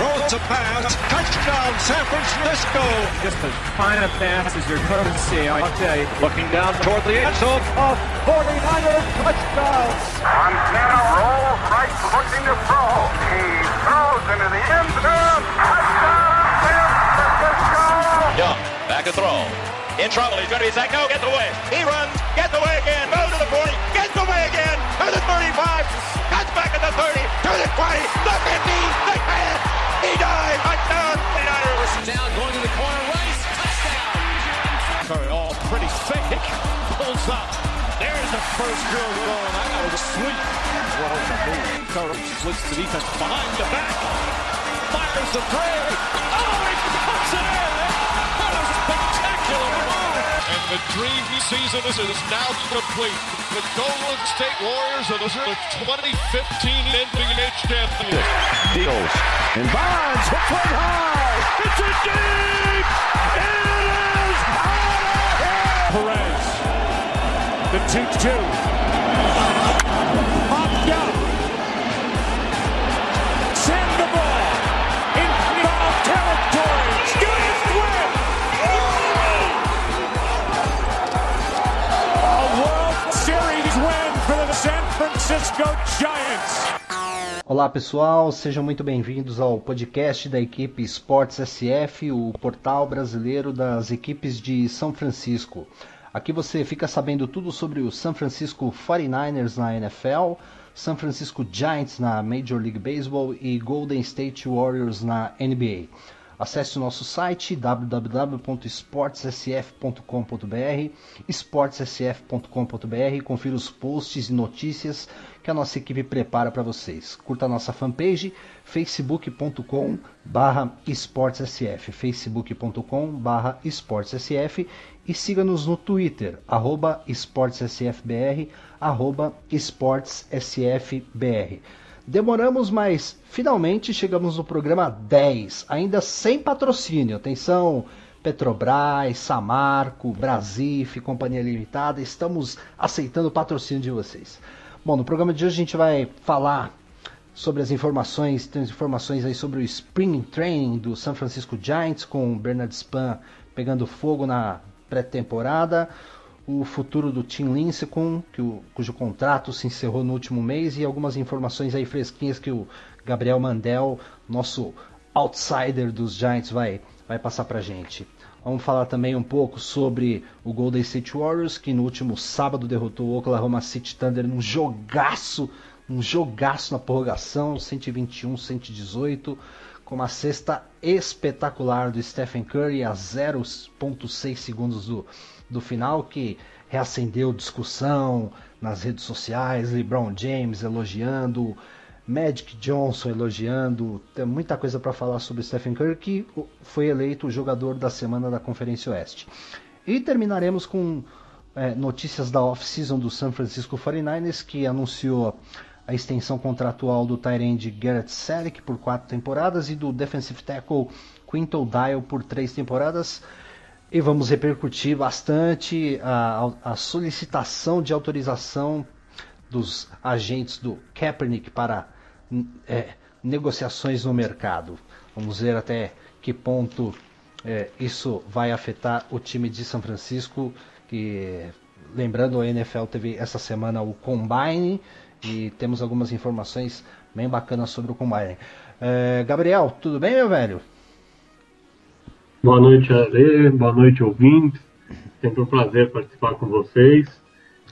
throws to pass. Touchdown, San Francisco. Just as fine a pass as you're going to see, I'll tell you. Looking down toward the end zone. of 49ers touchdown. Montana rolls right, looking to throw. He throws into the end zone. Touchdown, San Francisco. Young, back to throw. In trouble, he's going to be sacked. No, gets away. He runs, gets away again. Go to the 40, gets away again. To the 35, cuts back at the 30, to the 20, the 50, the 10. He dives. Touchdown, 49ers. down, going to the corner, Rice, touchdown. Curry all pretty fake. Pulls up. There's the first field goal, and that was sweet. Rolls the move. Curry splits the defense behind the back. Fires the three. Oh, he puts it in. What a spectacular move. And the dream season is, is now complete. The Golden State Warriors are the 2015 NBA champions. Deals. And Bonds hits one high. It's a deep. It is out of here. Perez. The 2 Francisco Giants. Olá pessoal, sejam muito bem-vindos ao podcast da equipe Sports SF, o portal brasileiro das equipes de São Francisco. Aqui você fica sabendo tudo sobre o San Francisco 49ers na NFL, San Francisco Giants na Major League Baseball e Golden State Warriors na NBA. Acesse o nosso site www.sportssf.com.br, sportssf.com.br e confira os posts e notícias que a nossa equipe prepara para vocês. Curta a nossa fanpage facebook.com esportssf, facebook.com esportssf e siga-nos no Twitter, arroba esportssfbr, arroba esportssfbr. Demoramos, mas finalmente chegamos no programa 10, ainda sem patrocínio. Atenção, Petrobras, Samarco, Brasif, Companhia Limitada, estamos aceitando o patrocínio de vocês. Bom, no programa de hoje a gente vai falar sobre as informações, tem informações aí sobre o Spring Training do San Francisco Giants com o Bernard Span pegando fogo na pré-temporada, o futuro do Tim Lincecum, que o, cujo contrato se encerrou no último mês, e algumas informações aí fresquinhas que o Gabriel Mandel, nosso outsider dos Giants, vai, vai passar pra gente. Vamos falar também um pouco sobre o Golden State Warriors, que no último sábado derrotou o Oklahoma City Thunder num jogaço, um jogaço na prorrogação, 121-118, com uma cesta espetacular do Stephen Curry a 0.6 segundos do, do final, que reacendeu discussão nas redes sociais, LeBron James elogiando, Magic Johnson elogiando, tem muita coisa para falar sobre Stephen Curry, que foi eleito o jogador da semana da Conferência Oeste. E terminaremos com é, notícias da off-season do San Francisco 49ers, que anunciou a extensão contratual do Tyrande Garrett Selleck por quatro temporadas e do defensive tackle Quinton Dial por três temporadas. E vamos repercutir bastante a, a solicitação de autorização dos agentes do Kaepernick para é, negociações no mercado. Vamos ver até que ponto é, isso vai afetar o time de São Francisco. Que lembrando a NFL teve essa semana o Combine e temos algumas informações bem bacanas sobre o Combine. É, Gabriel, tudo bem, meu velho? Boa noite, Ale. Boa noite, ouvintes. Sempre um prazer participar com vocês,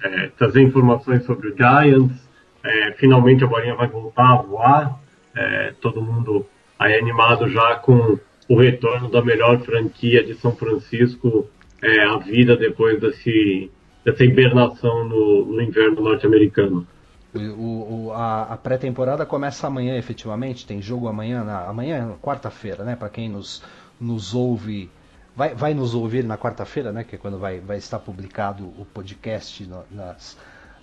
é, trazer informações sobre o Giants. É, finalmente a bolinha vai voltar a voar. É, todo mundo aí animado já com o retorno da melhor franquia de São Francisco é, à vida depois desse, dessa hibernação no, no inverno norte-americano. O, o, a, a pré-temporada começa amanhã, efetivamente. Tem jogo amanhã, na, amanhã, quarta-feira, né? Para quem nos, nos ouve, vai, vai nos ouvir na quarta-feira, né? Que é quando vai, vai estar publicado o podcast no, nas,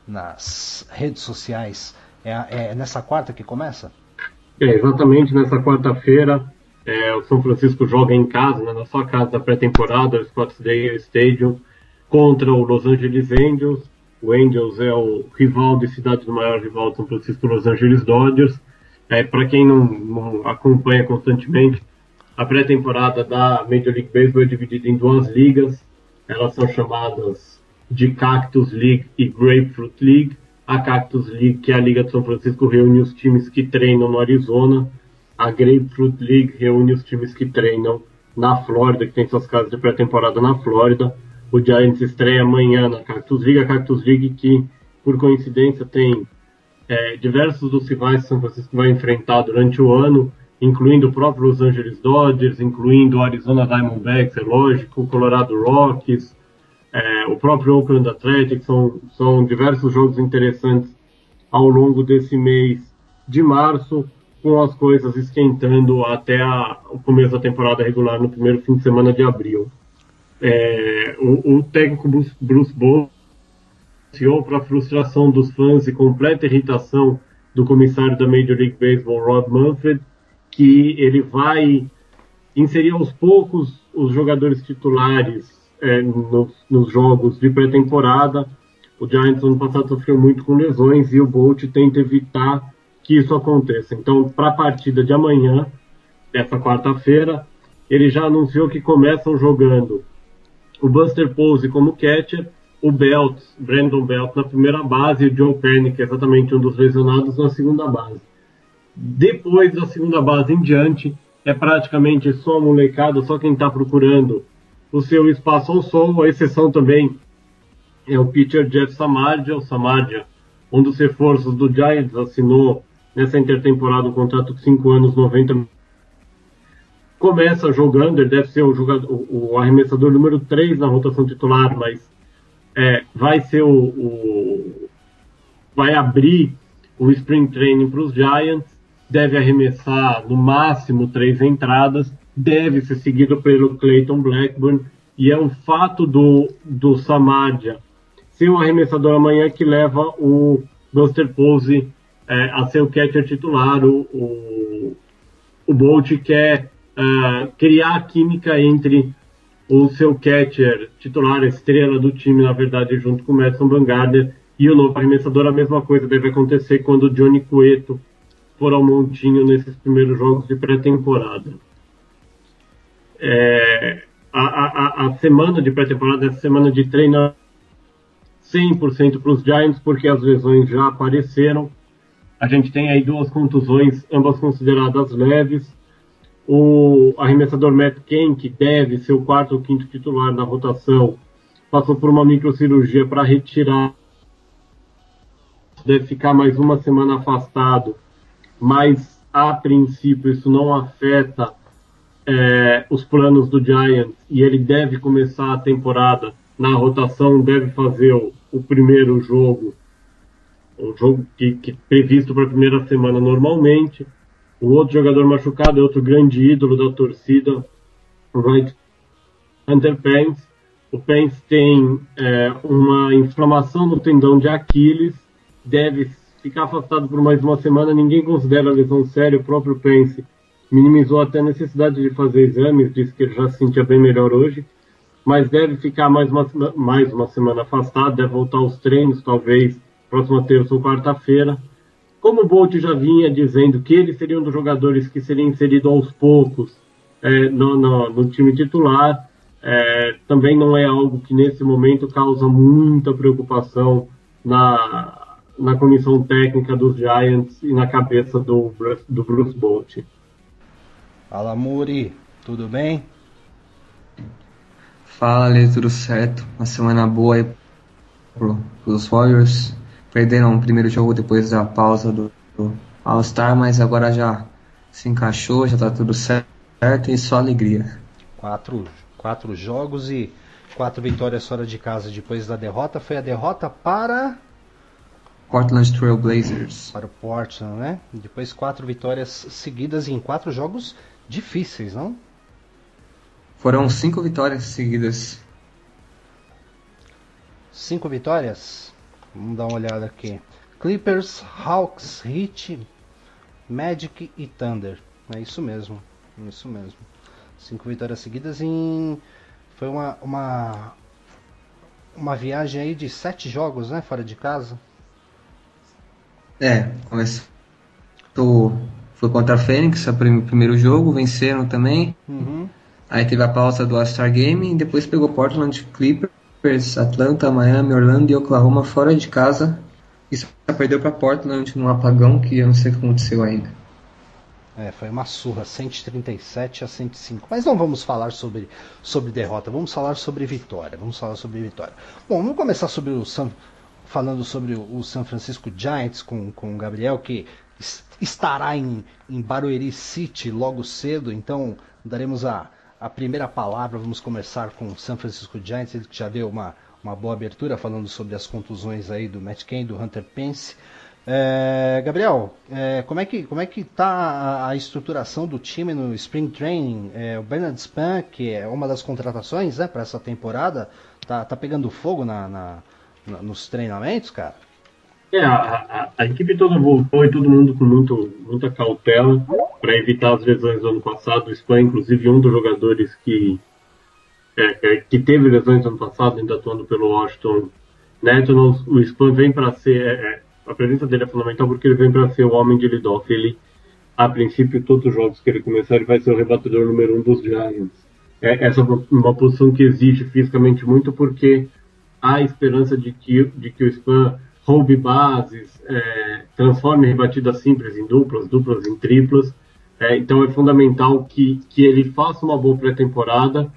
nas redes sociais. É, é, nessa quarta que começa? É, exatamente nessa quarta-feira. É, o São Francisco joga em casa, né, na sua casa da pré-temporada, o Scottsdale Stadium, contra o Los Angeles Angels. O Angels é o rival de cidade do maior rival de São Francisco, Los Angeles Dodgers. É, Para quem não, não, acompanha constantemente, a pré-temporada da Major League Baseball é dividida em duas ligas. Elas são chamadas de Cactus League e Grapefruit League. A Cactus League, que é a Liga de São Francisco, reúne os times que treinam no Arizona. A Grapefruit League reúne os times que treinam na Flórida, que tem suas casas de pré-temporada na Flórida. O Giants estreia amanhã na Cactus League, a Cactus League que, por coincidência, tem é, diversos dos rivais que São Francisco vai enfrentar durante o ano, incluindo o próprio Los Angeles Dodgers, incluindo o Arizona Diamondbacks, é lógico, o Colorado Rockies, é, o próprio Oakland Athletics, são, são diversos jogos interessantes ao longo desse mês de março, com as coisas esquentando até a, o começo da temporada regular no primeiro fim de semana de abril. É, o, o, técnico Bruce, Bruce Bowl anunciou para frustração dos fãs e completa irritação do comissário da Major League Baseball, Rob Manfred, que ele vai inserir aos poucos os jogadores titulares é, nos, nos, jogos de pré-temporada. O Giants ano passado sofreu muito com lesões e o Bolt tenta evitar que isso aconteça. Então, para a partida de amanhã, essa quarta-feira, ele já anunciou que começam jogando o Buster Pose como catcher, o Belt, Brandon Belt na primeira base e o Joe Penny, que é exatamente um dos lesionados, na segunda base. Depois da segunda base em diante, é praticamente só molecada, só quem está procurando o seu espaço ao sol, a exceção também é o pitcher Jeff Samardia, o Samardia, um dos reforços do Giants, assinou nessa intertemporada um contrato de 5 anos, 90 começa jogando, ele deve ser o, jogador, o, arremessador número 3 na rotação titular, mas é, vai ser o, o, vai abrir o Spring Training para os Giants, deve arremessar no máximo três entradas, deve ser seguido pelo Clayton Blackburn, e é o fato do, do Samadia. Ser o arremessador amanhã que leva o Buster Pose é, a ser o catcher titular, o, o, o Bolt quer uh, criar a química entre o seu catcher titular, a estrela do time, na verdade, junto com o Madison Bumgarner, e o novo arremessador, a mesma coisa deve acontecer quando o Johnny Cueto for ao montinho nesses primeiros jogos de pré-temporada. É, a, a, a, semana de pré-temporada é semana de treino 100% para os Giants, porque as lesões já apareceram. A gente tem aí duas contusões, ambas consideradas leves o arremessador Matt Kane, que deve ser o quarto ou quinto titular na rotação, passou por uma microcirurgia para retirar. Deve ficar mais uma semana afastado, mas a princípio isso não afeta é, os planos do Giants e ele deve começar a temporada na rotação, deve fazer o, o primeiro jogo, o jogo que, que previsto para a primeira semana normalmente. O outro jogador machucado é outro grande ídolo da torcida, o Hunter Pence. O Pence tem é, uma inflamação no tendão de Aquiles, deve ficar afastado por mais uma semana. Ninguém considera a lesão séria. O próprio Pence minimizou até a necessidade de fazer exames, disse que já se sentia bem melhor hoje, mas deve ficar mais uma, mais uma semana afastado, deve voltar aos treinos, talvez próxima terça ou quarta-feira. Como o Bolt já vinha dizendo que ele seria um dos jogadores que seria inserido aos poucos é, no, no, no, time titular, é, também não é algo que nesse momento causa muita preocupação na, na comissão técnica dos Giants e na cabeça do, do Bruce Bolt. Fala Muri, tudo bem? Fala Ale, tudo certo? Uma semana boa aí para os Warriors perderam o primeiro jogo depois da pausa do, do All-Star, mas agora já se encaixou, já tá tudo certo e só alegria. Quatro, quatro jogos e quatro vitórias fora de casa depois da derrota. Foi a derrota para. Portland Trail Blazers. Para o Portland, né? Depois quatro vitórias seguidas em quatro jogos difíceis, não? Foram cinco vitórias seguidas. Cinco vitórias? Vamos dar uma olhada aqui. Clippers, Hawks, Heat, Magic e Thunder. É isso mesmo. É isso mesmo. Cinco vitórias seguidas em. Foi uma, uma. Uma viagem aí de sete jogos, né? Fora de casa. É, começou foi contra a Fênix, o primeiro jogo, venceram também. Uhum. Aí teve a pausa do All-Star Game e depois pegou Portland Clippers, Atlanta, Miami, Orlando e Oklahoma fora de casa. E só perdeu para Portland num apagão que eu não sei o que aconteceu ainda. É, foi uma surra, 137 a 105. Mas não vamos falar sobre, sobre derrota, vamos falar sobre vitória. Vamos falar sobre vitória. Bom, vamos começar sobre o San, falando sobre o San Francisco Giants com, com o Gabriel, que estará em, em Barueri City logo cedo, então daremos a, a primeira palavra. Vamos começar com o San Francisco Giants, ele que já deu uma, uma boa abertura falando sobre as contusões aí do Matt Cain, do Hunter Pence. É, Gabriel, é, como é que como é que está a, a, estruturação do time no Spring Training? É, o Bernard Span, que é uma das contratações né, para essa temporada, tá, tá pegando fogo na, na, nos treinamentos, cara? É, a, a, a, equipe toda voltou e todo mundo com muito, muita cautela para evitar as lesões do ano passado. O Span, inclusive, um dos jogadores que, é, é que teve lesões no ano passado, ainda atuando pelo Washington Nationals. O Span vem para ser é, é a presença dele é fundamental porque ele vem para ser o homem de leadoff. Ele, a princípio, todos os jogos que ele começar, ele vai ser o rebatedor número um dos Giants. É, essa é uma posição que exige fisicamente muito porque há esperança de que, de que o Spam roube bases, é, transforme rebatidas simples em duplas, duplas em triplas. É, então é fundamental que, que ele faça uma boa pré-temporada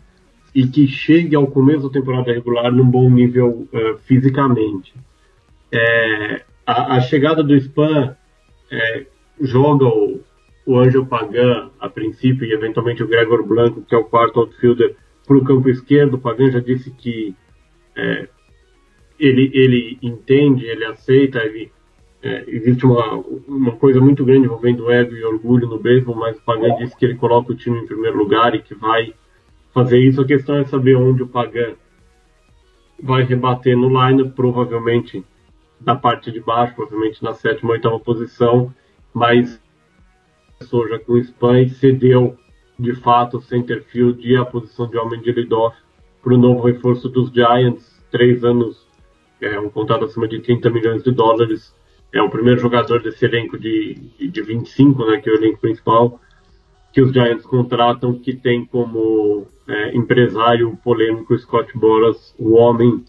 e que chegue ao começo da temporada regular num bom nível uh, fisicamente. É, a, a chegada do Spam é, joga o, o Angel Pagan a princípio e eventualmente o Gregor Blanco, que é o quarto outfielder, para o campo esquerdo. O Pagan já disse que é, ele, ele entende, ele aceita, ele, é, existe uma, uma coisa muito grande envolvendo ego e orgulho no beisebol, mas o Pagan disse que ele coloca o time em primeiro lugar e que vai fazer isso. A questão é saber onde o Pagan vai rebater no line, provavelmente da parte de baixo, provavelmente na sétima ou oitava posição, mas já com o Spam cedeu de fato o center field e a posição de homem de leadoff para o novo reforço dos Giants, três anos, é um contrato acima de 30 milhões de dólares, é o primeiro jogador desse elenco de, de, de 25, né, que é o elenco principal, que os Giants contratam, que tem como é, empresário polêmico Scott Boras, o homem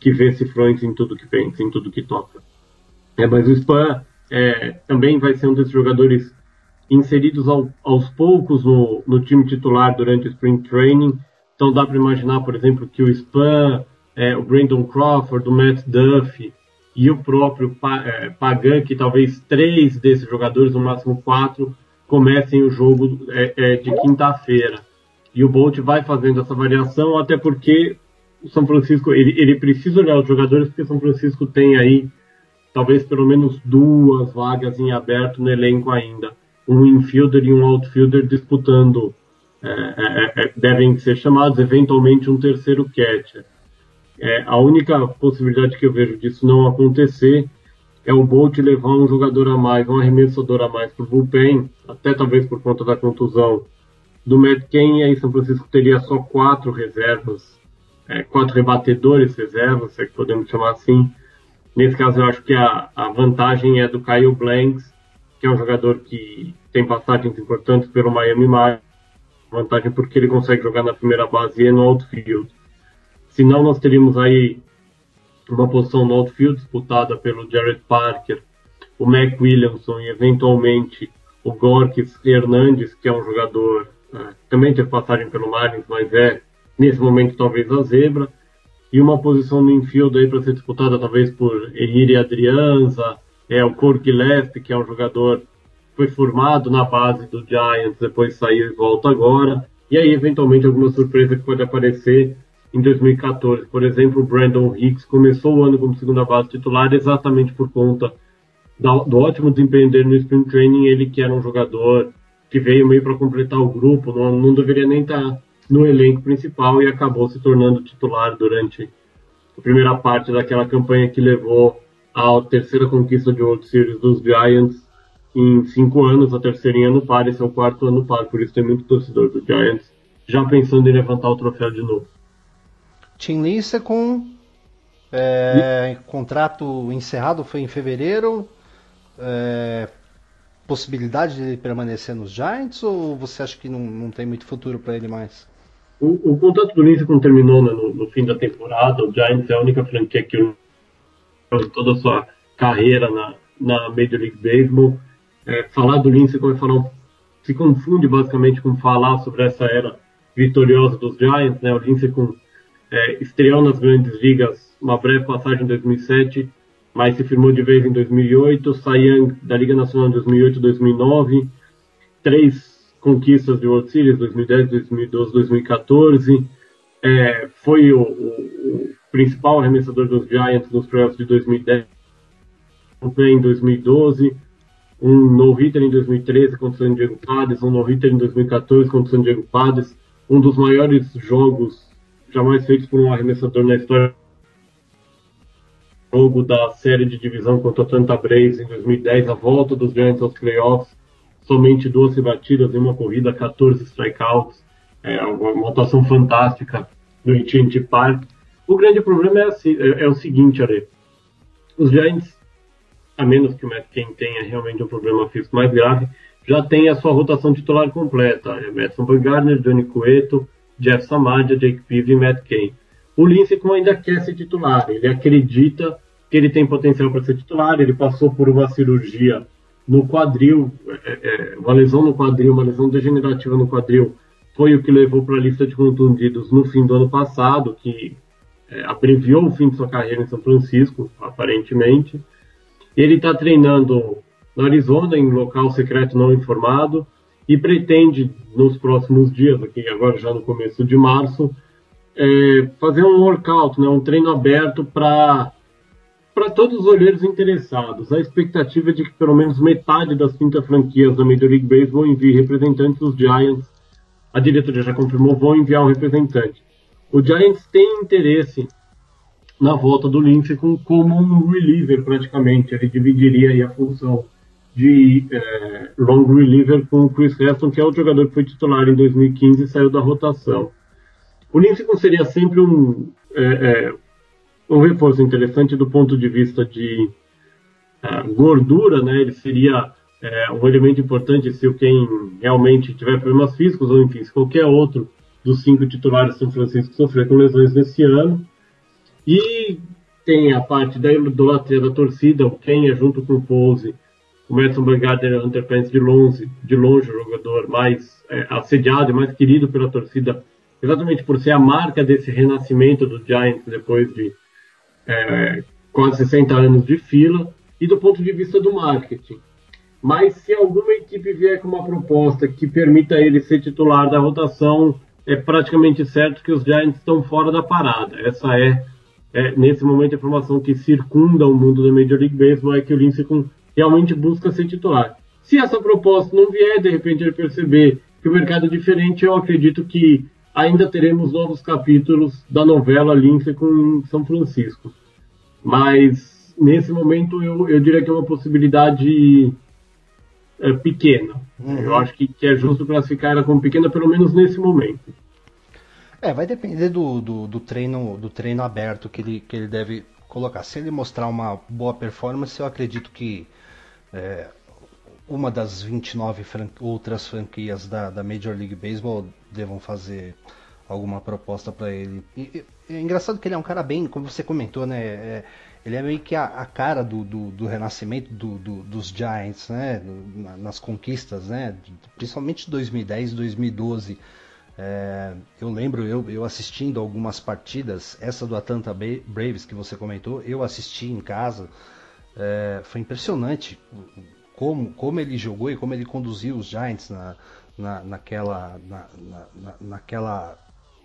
que vê cifrões em tudo que pensa, em tudo que toca. É, mas o Spam é, também vai ser um desses jogadores inseridos ao, aos poucos no, no, time titular durante o Spring Training. Então dá para imaginar, por exemplo, que o Spam, é, o Brandon Crawford, o Matt Duffy e o próprio é, Pagan, que talvez três desses jogadores, no máximo quatro, comecem o jogo é, é, de quinta-feira. E o Bolt vai fazendo essa variação, até porque o São Francisco ele, ele precisa olhar os jogadores porque o São Francisco tem aí talvez pelo menos duas vagas em aberto no elenco ainda. Um infielder e um outfielder disputando, é, é, é, devem ser chamados eventualmente um terceiro catcher. É, a única possibilidade que eu vejo disso não acontecer é o Bolt levar um jogador a mais, um arremessador a mais para o bullpen, até talvez por conta da contusão do Matt Cain, e aí São Francisco teria só quatro reservas é, quatro rebatedores reservas, se é que podemos chamar assim. Nesse caso, eu acho que a, a vantagem é do Kyle Blanks, que é um jogador que tem passagens importantes pelo Miami Marlins. Vantagem porque ele consegue jogar na primeira base e no outfield. Senão, nós teríamos aí uma posição no outfield disputada pelo Jared Parker, o Mac Williamson e eventualmente o Gorkis Hernandes, que é um jogador é, também teve passagem pelo Marlins, mas é nesse momento talvez a zebra, e uma posição no infield aí para ser disputada talvez por Henri Adrianza, é o Cork Leste, que é um jogador que foi formado na base do Giants, depois saiu e volta agora, e aí eventualmente alguma surpresa que pode aparecer em 2014. Por exemplo, o Brandon Hicks começou o ano como segunda base titular exatamente por conta do ótimo desempenho dele no Spring Training, ele que era um jogador que veio meio para completar o grupo, não, não deveria nem estar tá no elenco principal e acabou se tornando titular durante a primeira parte daquela campanha que levou à terceira conquista de World Series dos Giants em cinco anos, a terceira em ano par, esse é o quarto ano par, por isso tem muito torcedor do Giants já pensando em levantar o troféu de novo. Tim Lissa com é, contrato encerrado foi em fevereiro. É, possibilidade de ele permanecer nos Giants ou você acha que não, não tem muito futuro para ele mais? O, o, contrato do Lincoln terminou né, no, no, fim da temporada. O Giants é a única franquia que toda a sua carreira na, na Major League Baseball. É, falar do Lincoln é falar um, se confunde basicamente com falar sobre essa era vitoriosa dos Giants. Né? O Lincoln é, estreou nas grandes ligas uma breve passagem em 2007 mas se firmou de vez em 2008, Cy da Liga Nacional em 2008 2009, três conquistas de World Series, 2010, 2012, 2014, é, foi o, o, o, principal arremessador dos Giants nos playoffs de 2010, em 2012, um no-hitter em 2013 contra o San Diego Padres, um no-hitter em 2014 contra o San Diego Padres, um dos maiores jogos jamais feitos por um arremessador na história jogo da série de divisão contra o Atlanta Braves em 2010, a volta dos Giants aos playoffs, somente 12 batidas em uma corrida, 14 strikeouts, é uma atuação fantástica no AT&T Park. O grande problema é, assim, é, é o seguinte, Ale, os Giants, a menos que o Matt Cain tenha realmente um problema físico mais grave, já tem a sua rotação titular completa, é Madison Bumgarner, Johnny Cueto, Jeff Samadia, Jake Peavy e Matt Cain. O Lincecum ainda quer ser titular, ele acredita que ele tem potencial para ser titular, ele passou por uma cirurgia no quadril, é, é, uma lesão no quadril, uma lesão degenerativa no quadril, foi o que levou para a lista de contundidos no fim do ano passado, que é, abreviou o fim de sua carreira em São Francisco, aparentemente. Ele está treinando no Arizona, em local secreto não informado, e pretende, nos próximos dias, aqui agora já no começo de março, é, fazer um workout, né, um treino aberto para para todos os olheiros interessados. A expectativa é de que pelo menos metade das 30 franquias da Major League Baseball envie representantes dos Giants. A diretoria já confirmou, vão enviar um representante. O Giants tem interesse na volta do Lindsay como um reliever praticamente. Ele dividiria a função de é, long reliever com o Chris Heston, que é o jogador que foi titular em 2015 e saiu da rotação. O Lincoln seria sempre um, é, é, um reforço interessante do ponto de vista de é, gordura, né? Ele seria é, um elemento importante se o quem realmente tiver problemas físicos ou enfim, se qualquer outro dos cinco titulares de São Francisco sofrer com lesões nesse ano. E tem a parte da idolatria da torcida, o Kenya junto com o Pose, o Madison Bumgarner Hunter Pence de longe, de longe o jogador mais é, assediado e mais querido pela torcida exatamente por ser a marca desse renascimento do Giants depois de é, quase 60 anos de fila, e do ponto de vista do marketing. Mas se alguma equipe vier com uma proposta que permita ele ser titular da rotação, é praticamente certo que os Giants estão fora da parada. Essa é, é nesse momento, a informação que circunda o mundo da Major League Baseball é que o Lindsey realmente busca ser titular. Se essa proposta não vier, de repente ele perceber que o mercado é diferente, eu acredito que ainda teremos novos capítulos da novela Lince com São Francisco. Mas nesse momento eu, eu diria que é uma possibilidade é, pequena. Uhum. Eu acho que, que, é justo classificar ela como pequena, pelo menos nesse momento. É, vai depender do, do, do, treino do treino aberto que ele, que ele deve colocar. Se ele mostrar uma boa performance, eu acredito que é, uma das 29 fran outras franquias da, da Major League Baseball devam fazer alguma proposta para ele. E, e, é engraçado que ele é um cara bem, como você comentou, né? É, ele é meio que a, a cara do, do, do renascimento do, do, dos Giants, né? nas conquistas, né? Principalmente 2010 e 2012. É, eu lembro eu, eu assistindo algumas partidas, essa do Atlanta Braves que você comentou, eu assisti em casa. É, foi impressionante como, como ele jogou e como ele conduziu os Giants na, na, naquela, na, na, naquela,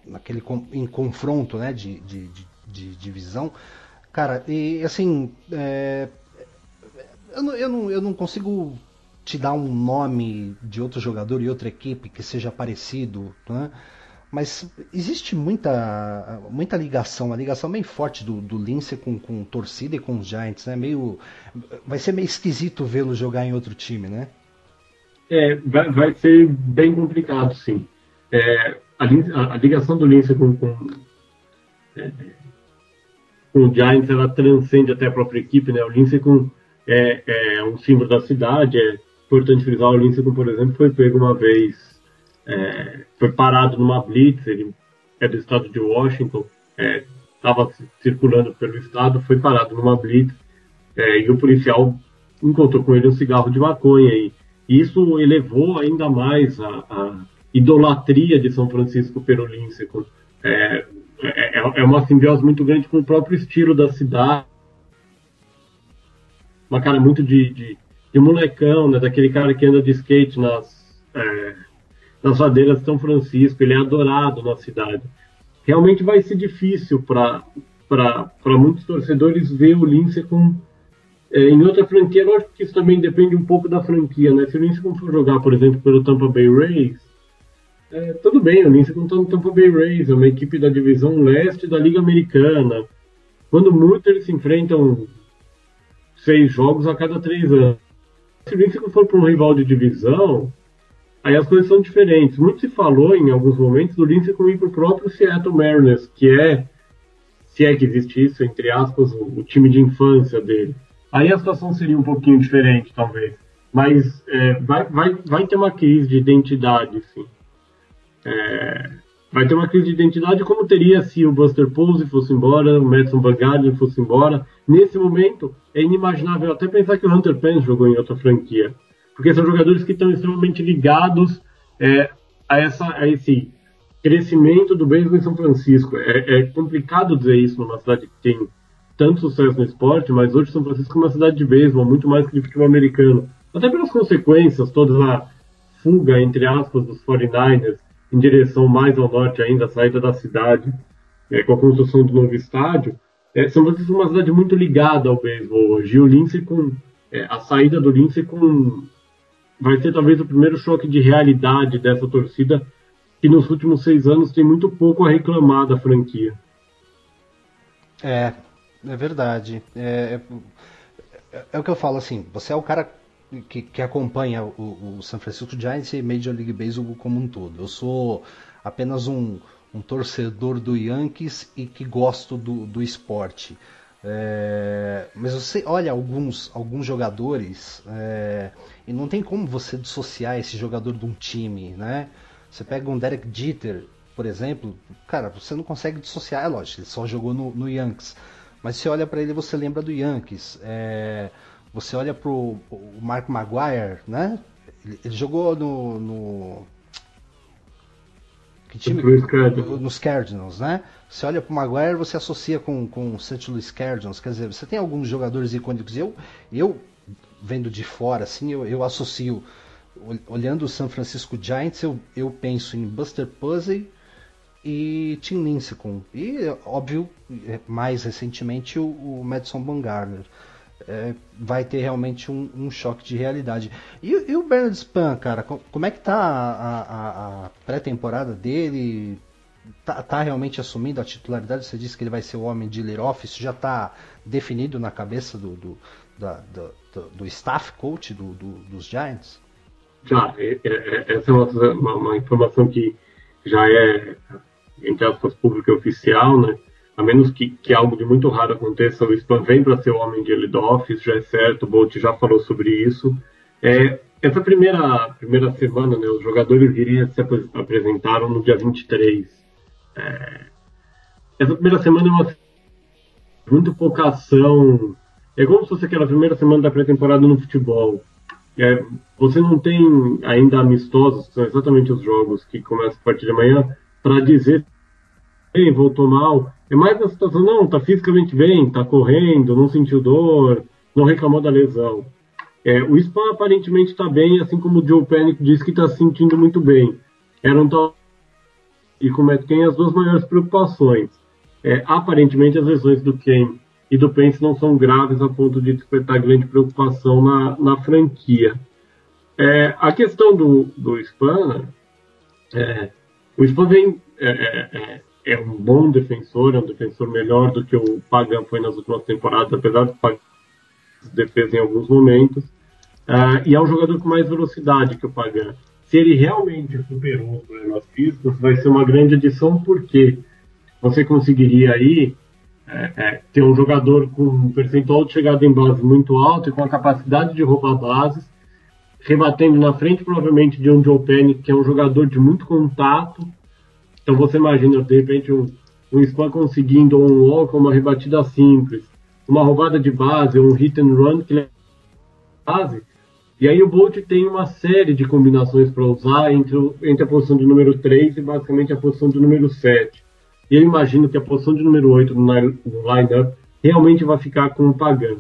naquele em confronto né, de, de, de, de divisão. Cara, e assim, é, eu, não, eu, não, eu não consigo te dar um nome de outro jogador e outra equipe que seja parecido, né? Mas existe muita, muita ligação, uma ligação bem forte do, do Lince com, com torcida e com os Giants, né? Meio, vai ser meio esquisito vê-lo jogar em outro time, né? É, vai, vai ser bem complicado, sim. É, a, a, ligação do Lince com, com, é, com, o Giants, ela transcende até a própria equipe, né? O Lince com, é, é um símbolo da cidade, é importante frisar, o Lincoln, por exemplo, foi pego uma vez, é, foi parado numa blitz, ele é do estado de Washington, estava é, circulando pelo estado, foi parado numa blitz, é, e o policial encontrou com ele um cigarro de maconha, e isso elevou ainda mais a, a idolatria de São Francisco pelo Lincoln. É, é, é uma simbiose muito grande com o próprio estilo da cidade, uma cara muito de, de, de molecão, né? Daquele cara que anda de skate nas, é, nas ladeiras de São Francisco. Ele é adorado na cidade. Realmente vai ser difícil para muitos torcedores ver o Lince com, é, em outra franquia. Lógico que isso também depende um pouco da franquia, né? Se o Lince for jogar, por exemplo, pelo Tampa Bay Rays, é, tudo bem, o Lince está no Tampa Bay Rays, é uma equipe da divisão leste da Liga Americana. Quando muito eles se enfrentam seis jogos a cada três anos. Se que se for para um rival de divisão, aí as coisas são diferentes. Muito se falou em alguns momentos do Lincoln ir para o próprio Seattle Mariners, que é, se é que existe isso, entre aspas, o, o, time de infância dele. Aí a situação seria um pouquinho diferente, talvez. Mas é, vai, vai, vai ter uma crise de identidade, sim. É, vai ter uma crise de identidade como teria se o Buster Posey fosse embora, o Madison Vanguard fosse embora. Nesse momento, é inimaginável até pensar que o Hunter Pence jogou em outra franquia. Porque são jogadores que estão extremamente ligados é, a, essa, a esse crescimento do beisebol em São Francisco. É, é, complicado dizer isso numa cidade que tem tanto sucesso no esporte, mas hoje São Francisco é uma cidade de beisebol, muito mais que de futebol americano. Até pelas consequências, toda a fuga, entre aspas, dos 49ers em direção mais ao norte ainda, a saída da cidade, é, com a construção do novo estádio, é, São Francisco é uma cidade muito ligada ao beisebol hoje. E o Lindsay com é, a saída do Lindsay com vai ser talvez o primeiro choque de realidade dessa torcida que nos últimos seis anos tem muito pouco a reclamar da franquia. É, é verdade. É, é, é o que eu falo assim. Você é o cara que, que acompanha o, o, San Francisco Giants e Major League Baseball como um todo. Eu sou apenas um, um torcedor do Yankees e que gosto do, do esporte. É, mas você olha alguns, alguns jogadores é, e não tem como você dissociar esse jogador de um time, né? Você pega um Derek Jeter, por exemplo, cara, você não consegue dissociar, é lógico, ele só jogou no, no Yankees. Mas você olha para ele você lembra do Yankees. É, você olha pro o Mark Maguire, né? Ele, ele jogou no, no que time? Nos Cardinals, né? Você olha para o Maguire, você associa com, com o St. Louis Cardinals. Quer dizer, você tem alguns jogadores icônicos. Eu, eu vendo de fora, assim, eu, eu associo. Olhando o San Francisco Giants, eu, eu penso em Buster Posey e Tim Lincecum. E, óbvio, mais recentemente, o, o Madison Bumgarner é, vai ter realmente um, um, choque de realidade. E, e, o Bernard Span, cara, como é que tá a, a, a pré-temporada dele? Tá, tá, realmente assumindo a titularidade? Você disse que ele vai ser o homem de lead-off, isso já está definido na cabeça do, do, da, do, do, staff coach do, dos Giants? Já, é, é, é, essa é uma, uma, informação que já é, entre aspas, pública oficial, né? A menos que, que algo de muito raro aconteça, o Spam vem para ser o homem de lead-off, isso já é certo, o Bolt já falou sobre isso. É, essa primeira, primeira semana, né, os jogadores viriam se apresentaram no dia 23. É, essa primeira semana é uma muito pouca ação. É como se fosse aquela primeira semana da pré-temporada no futebol. É, você não tem ainda amistosos, que são exatamente os jogos que começam a partir de amanhã, para dizer bem, voltou mal. É mais a situação, não, tá fisicamente bem, tá correndo, não sentiu dor, não reclamou da lesão. É, o Spam aparentemente está bem, assim como o Joe Panic disse que está se sentindo muito bem. Eram tal e com o Matt Ken as duas maiores preocupações. É, aparentemente as lesões do Ken e do Pence não são graves a ponto de despertar grande preocupação na, na franquia. É, a questão do, do Spam, é, o Spam vem é, um bom defensor, é um defensor melhor do que o Pagan foi nas últimas temporadas, apesar de Pagan defesa em alguns momentos. Uh, e é um jogador com mais velocidade que o Pagan. Se ele realmente superou os problemas físicos, vai ser uma grande adição, porque você conseguiria aí é, é, ter um jogador com um percentual de chegada em base muito alto e com a capacidade de roubar bases, rebatendo na frente, provavelmente, de um Joe Penny, que é um jogador de muito contato. Então você imagina, de repente, um, um spam conseguindo um walk, uma rebatida simples, uma roubada de base, um hit and run que é base. E aí o Bolt tem uma série de combinações para usar entre, entre a posição de número 3 e basicamente a posição de número 7. E eu imagino que a posição de número 8 no, no line-up realmente vai ficar com o Pagan.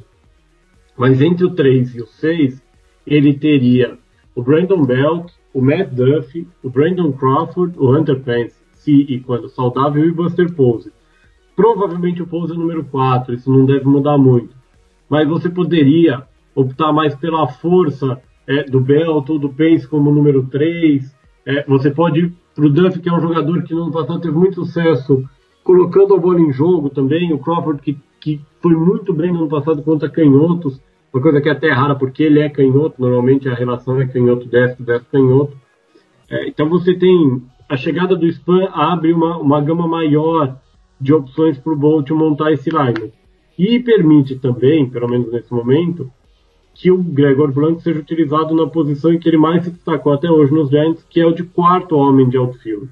Mas entre o 3 e o 6, ele teria o Brandon Belt, o Matt Duffy, o Brandon Crawford, o Hunter Pence, e quando saudável, e Buster Pose. Provavelmente o Pose é o número 4, isso não deve mudar muito. Mas você poderia optar mais pela força é, do Belt ou do Pence como número 3. É, você pode ir para o Duffy, que é um jogador que no ano passado teve muito sucesso colocando a bola em jogo também. O Crawford, que, que foi muito bem no ano passado contra canhotos uma coisa que é até rara, porque ele é canhoto, normalmente a relação é canhoto destro, destro canhoto. É, então você tem a chegada do spam abre uma, uma gama maior de opções para o Bolt montar esse line. E permite também, pelo menos nesse momento, que o Gregor Blanco seja utilizado na posição em que ele mais se destacou até hoje nos Giants, que é o de quarto homem de outfield.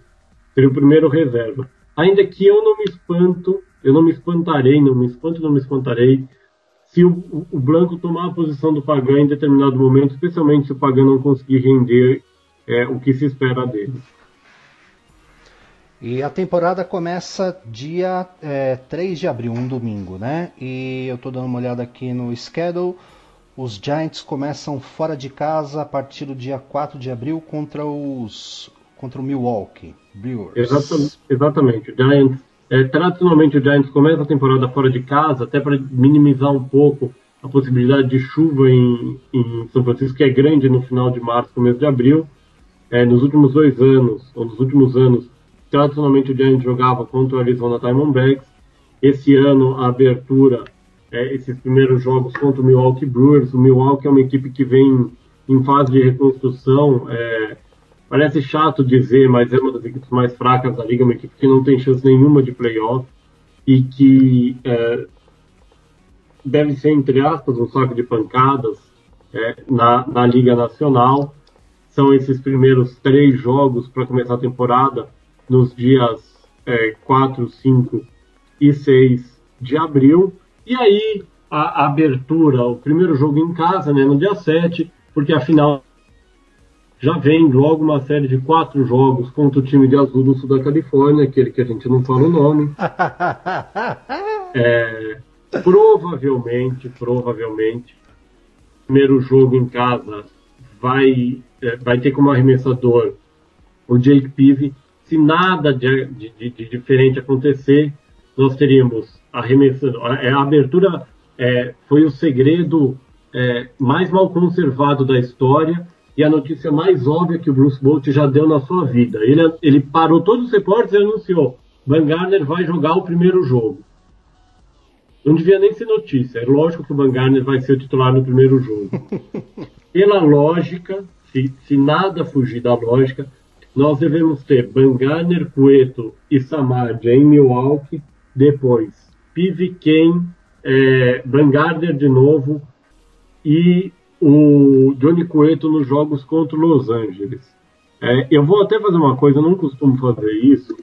Seria o primeiro reserva. Ainda que eu não me espanto, eu não me espantarei, não me espanto, não me espantarei se o, o Blanco tomar a posição do Pagan em determinado momento, especialmente se o Pagan não conseguir render é, o que se espera dele. E a temporada começa dia é, 3 de abril, um domingo, né? E eu estou dando uma olhada aqui no schedule. Os Giants começam fora de casa a partir do dia 4 de abril contra os contra o Milwaukee Brewers. Exatamente. exatamente. O Giants é, tradicionalmente o Giants começa a temporada fora de casa, até para minimizar um pouco a possibilidade de chuva em, em, São Francisco, que é grande no final de março, começo de abril. É, nos últimos dois anos, ou nos últimos anos, tradicionalmente o Giants jogava contra o Arizona Diamondbacks. Esse ano, a abertura, é, esses primeiros jogos contra o Milwaukee Brewers. O Milwaukee é uma equipe que vem em fase de reconstrução. É, Parece chato dizer, mas é uma das equipes mais fracas da liga, uma equipe que não tem chance nenhuma de playoff e que é, deve ser, entre aspas, um saco de pancadas é, na, na Liga Nacional. São esses primeiros três jogos para começar a temporada nos dias é, 4, 5 e 6 de abril. E aí a, a abertura, o primeiro jogo em casa, né, no dia 7, porque afinal já vem logo uma série de quatro jogos contra o time de azul do sul da Califórnia, aquele que a gente não fala o nome. é, provavelmente, provavelmente, primeiro jogo em casa vai, é, vai ter como arremessador o Jake Peavy. Se nada de, de, de diferente acontecer, nós teríamos arremessando. A, a abertura é, foi o segredo é, mais mal conservado da história e a notícia mais óbvia que o Bruce Bolt já deu na sua vida. Ele, ele parou todos os repórteres e anunciou: Van Garner vai jogar o primeiro jogo. Não devia nem ser notícia. É lógico que o Van Garner vai ser o titular no primeiro jogo. Pela lógica, se, se nada fugir da lógica, nós devemos ter Van Garner, Cueto e Samad em Milwaukee. Depois, Pivi Ken, é, Van Garner de novo e o Johnny Cueto nos jogos contra o Los Angeles. É, eu vou até fazer uma coisa, eu não costumo fazer isso.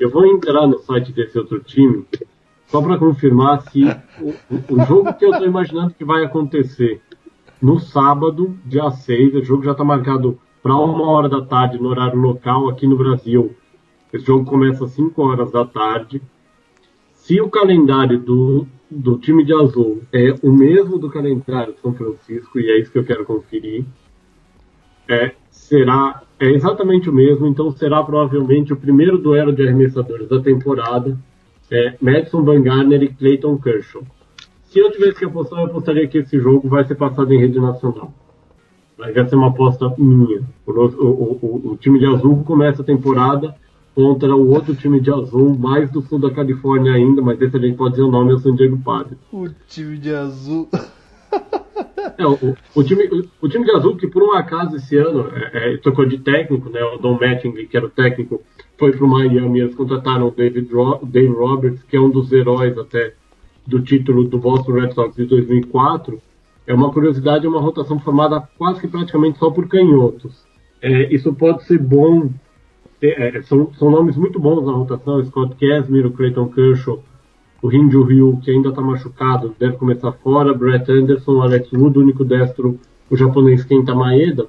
Eu vou entrar no site desse outro time só para confirmar se o, o, jogo que eu estou imaginando que vai acontecer no sábado, dia 6, o jogo já está marcado para uma hora da tarde no horário local aqui no Brasil. Esse jogo começa às 5 horas da tarde. Se o calendário do, do time de azul é o mesmo do calendário de São Francisco, e é isso que eu quero conferir, é, será é exatamente o mesmo, então será provavelmente o primeiro duelo de arremessadores da temporada, é, Madison Van Garner e Clayton Kershaw. Se eu tivesse que apostar, eu apostaria que esse jogo vai ser passado em rede nacional. Vai ser uma aposta minha. O, o, o, o time de azul começa a temporada contra o outro time de azul, mais do sul da Califórnia ainda, mas esse a gente pode dizer o nome, é o San Diego Padres. O time de azul. É, o, o, time, o, o, time de azul, que por um acaso esse ano é, é, tocou de técnico, né, o Don Mattingly, que era o técnico, foi para o Miami, eles contrataram o David Ro Dave Roberts, que é um dos heróis até do título do Boston Red Sox de 2004, é uma curiosidade, é uma rotação formada quase que praticamente só por canhotos. É, isso pode ser bom, é, são, são nomes muito bons na rotação, Scott Casimir, o Clayton Kershaw, o Rinju Ryu, que ainda está machucado, deve começar fora, Brett Anderson, Alex Wood, o único destro, o japonês Kenta Maeda.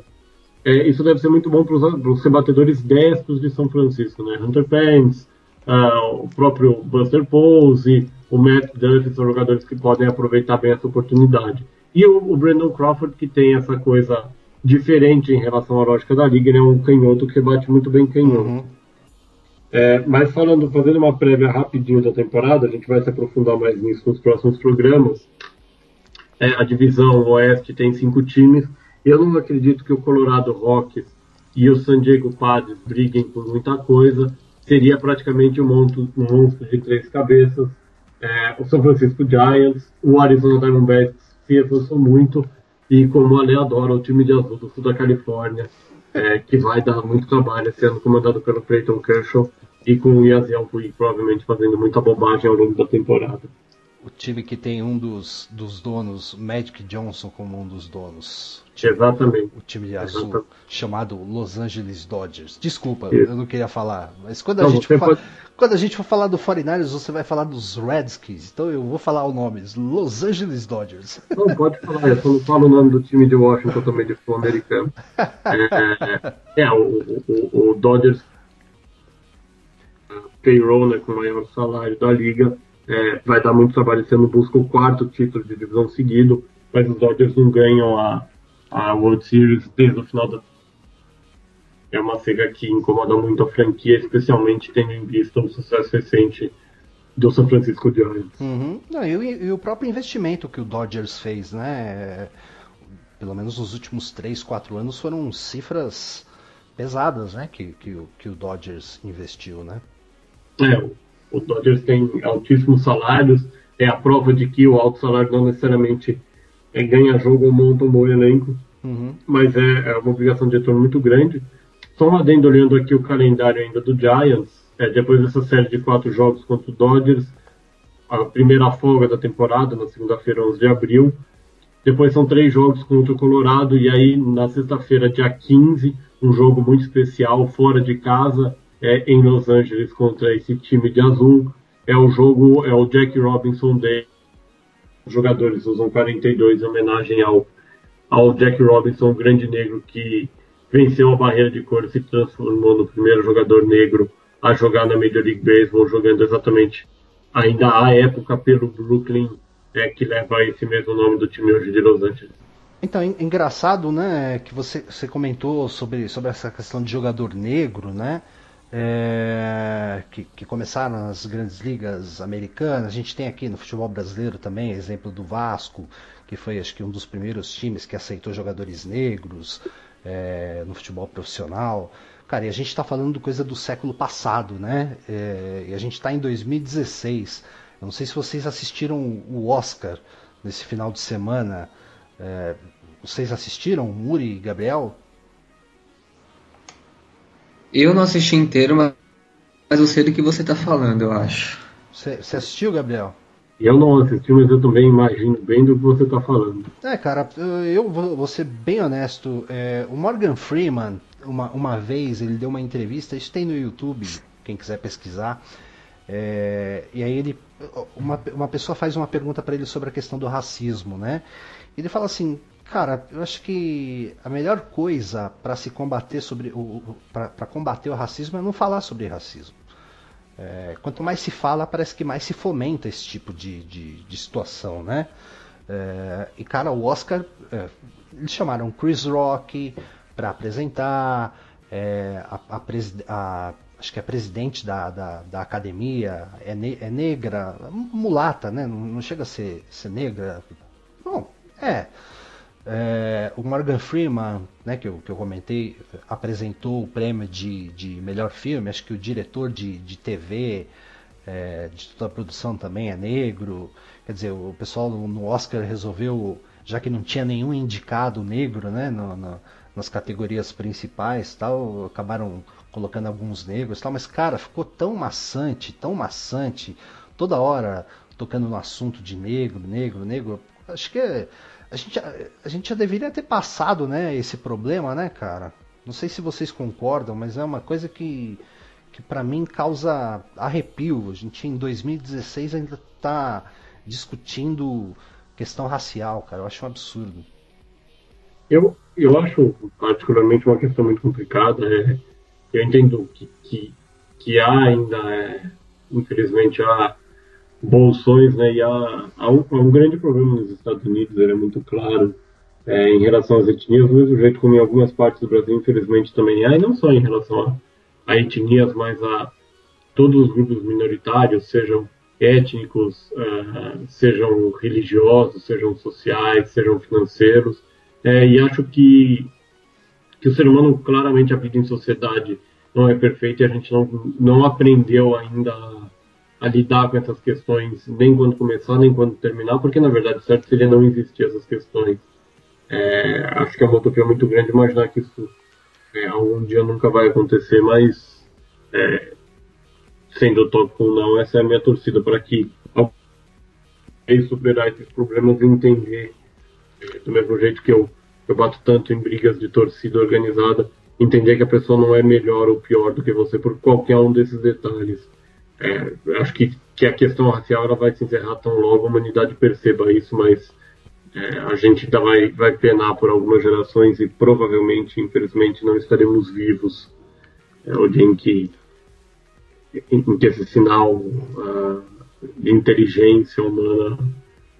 É, isso deve ser muito bom para os rebatedores destros de São Francisco, né? Hunter Pence, uh, o próprio Buster Posey, o Matt Duffy, são jogadores que podem aproveitar bem essa oportunidade. E o, o Brandon Crawford, que tem essa coisa diferente em relação à lógica da liga, ele é um canhoto que bate muito bem canhoto. Uhum. É, mas falando, fazendo uma prévia rapidinho da temporada, a gente vai se aprofundar mais nisso nos próximos programas. É, a divisão Oeste tem cinco times. Eu não acredito que o Colorado Rockies e o San Diego Padres briguem por muita coisa. Seria praticamente um monstro, um monstro de três cabeças. É, o São Francisco Giants, o Arizona Diamondbacks se reforçou muito e como a Ale adora, o time de azul do sul da Califórnia, é, que vai dar muito trabalho, sendo comandado pelo Clayton Kershaw e com o Yaziel Puig provavelmente fazendo muita bobagem ao longo da temporada. O time que tem um dos, dos donos, Magic Johnson como um dos donos. Exatamente. O time de azul, Exatamente. chamado Los Angeles Dodgers. Desculpa, Isso. eu não queria falar, mas quando a, não, gente for pode... quando a gente for falar do 49ers, você vai falar dos Redskins, então eu vou falar o nome, Los Angeles Dodgers. Não, pode falar, eu só não falo o nome do time de Washington também de futebol americano. é, é o, o, o Dodgers payroll, né, com o maior salário da liga, é, vai dar muito trabalho ano, busca o quarto título de divisão seguido, mas os Dodgers não ganham a, a World Series desde o final da é uma cega que incomoda muito a franquia, especialmente tendo em vista o sucesso recente do San Francisco Giants. Uhum. Não, e, e, o próprio investimento que o Dodgers fez, né? Pelo menos nos últimos 3, 4 anos foram cifras pesadas, né? Que, que, que o Dodgers investiu, né? É, o Dodgers tem altíssimos salários, é a prova de que o alto salário não necessariamente é, ganha jogo ou monta um bom elenco, uhum. mas é, é, uma obrigação de retorno muito grande. Só um adendo olhando aqui o calendário ainda do Giants, é, depois dessa série de quatro jogos contra o Dodgers, a primeira folga da temporada, na segunda-feira, 11 de abril. Depois são três jogos contra o Colorado, e aí na sexta-feira, dia 15, um jogo muito especial, fora de casa, é, em Los Angeles contra esse time de azul. É o jogo, é o Jack Robinson Day. Os jogadores usam 42 em homenagem ao, ao Jack Robinson, grande negro que venceu a barreira de cor e se transformou no primeiro jogador negro a jogar na Major League Baseball, jogando exatamente ainda à época pelo Brooklyn, é, que leva esse mesmo nome do time hoje de Los Angeles. Então, engraçado, né, que você, você comentou sobre, sobre essa questão de jogador negro, né, é, que, que, começaram nas grandes ligas americanas. A gente tem aqui no futebol brasileiro também exemplo do Vasco, que foi acho que um dos primeiros times que aceitou jogadores negros é, no futebol profissional. Cara, e a gente está falando coisa do século passado, né? É, e a gente está em 2016. Eu não sei se vocês assistiram o Oscar nesse final de semana. É, vocês assistiram, Muri e Gabriel? Eu não assisti inteiro, mas eu sei do que você está falando, eu acho. Você assistiu, Gabriel? Eu não assisti, mas eu também imagino bem do que você está falando. É, cara, eu vou ser bem honesto. É, o Morgan Freeman, uma, uma vez, ele deu uma entrevista, isso tem no YouTube, quem quiser pesquisar. É, e aí ele, uma, uma pessoa faz uma pergunta para ele sobre a questão do racismo, né? Ele fala assim, cara, eu acho que a melhor coisa para se combater sobre o para combater o racismo é não falar sobre racismo. É, quanto mais se fala, parece que mais se fomenta esse tipo de, de, de situação, né? É, e cara, o Oscar, é, eles chamaram Chris Rock para apresentar, é, a, a, a, acho que a presidente da, da, da academia é, ne, é, negra, mulata, né? Não, não, chega a ser, ser negra. Bom, é. É, o Morgan Freeman, né, que, eu, que eu comentei, apresentou o prêmio de, de melhor filme. Acho que o diretor de, de TV, é, de toda a produção também é negro. Quer dizer, o pessoal no Oscar resolveu, já que não tinha nenhum indicado negro né, no, no, nas categorias principais, tal, acabaram colocando alguns negros, tal. Mas cara, ficou tão maçante, tão maçante, toda hora tocando no assunto de negro, negro, negro. Acho que é, a gente, a gente já deveria ter passado, né, esse problema, né, cara? Não sei se vocês concordam, mas é uma coisa que, que para mim causa arrepio. A gente em 2016 ainda tá discutindo questão racial, cara. Eu acho um absurdo. Eu, eu acho particularmente uma questão muito complicada. É, eu entendo que, que, que há ainda, é, infelizmente, há bolsões, né, e há, há, um, há um grande problema nos Estados Unidos, ele é muito claro, é, em relação às etnias, do mesmo jeito como em algumas partes do Brasil, infelizmente, também há, e não só em relação a, a etnias, mas a todos os grupos minoritários, sejam étnicos, uh, sejam religiosos, sejam sociais, sejam financeiros, é, e acho que, que o ser humano, claramente, a vida em sociedade não é perfeita e a gente não, não aprendeu ainda a, lidar com essas questões, nem quando começar, nem quando terminar, porque, na verdade, certo seria não existir essas questões. É, acho que é uma utopia muito grande imaginar que isso é, algum dia nunca vai acontecer, mas é, sendo tópico ou não, essa é a minha torcida para que superar esses problemas e entender do mesmo jeito que eu, eu bato tanto em brigas de torcida organizada, entender que a pessoa não é melhor ou pior do que você por qualquer um desses detalhes. É, acho que, que a questão racial ela vai se encerrar tão logo a humanidade perceba isso, mas é, a gente ainda vai, vai penar por algumas gerações e provavelmente, infelizmente, não estaremos vivos é, o dia em que, em que esse sinal uh, de inteligência humana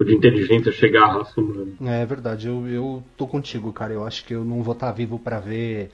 de inteligência chegar à raça humana. É verdade, eu, eu tô contigo, cara. Eu acho que eu não vou estar tá vivo para ver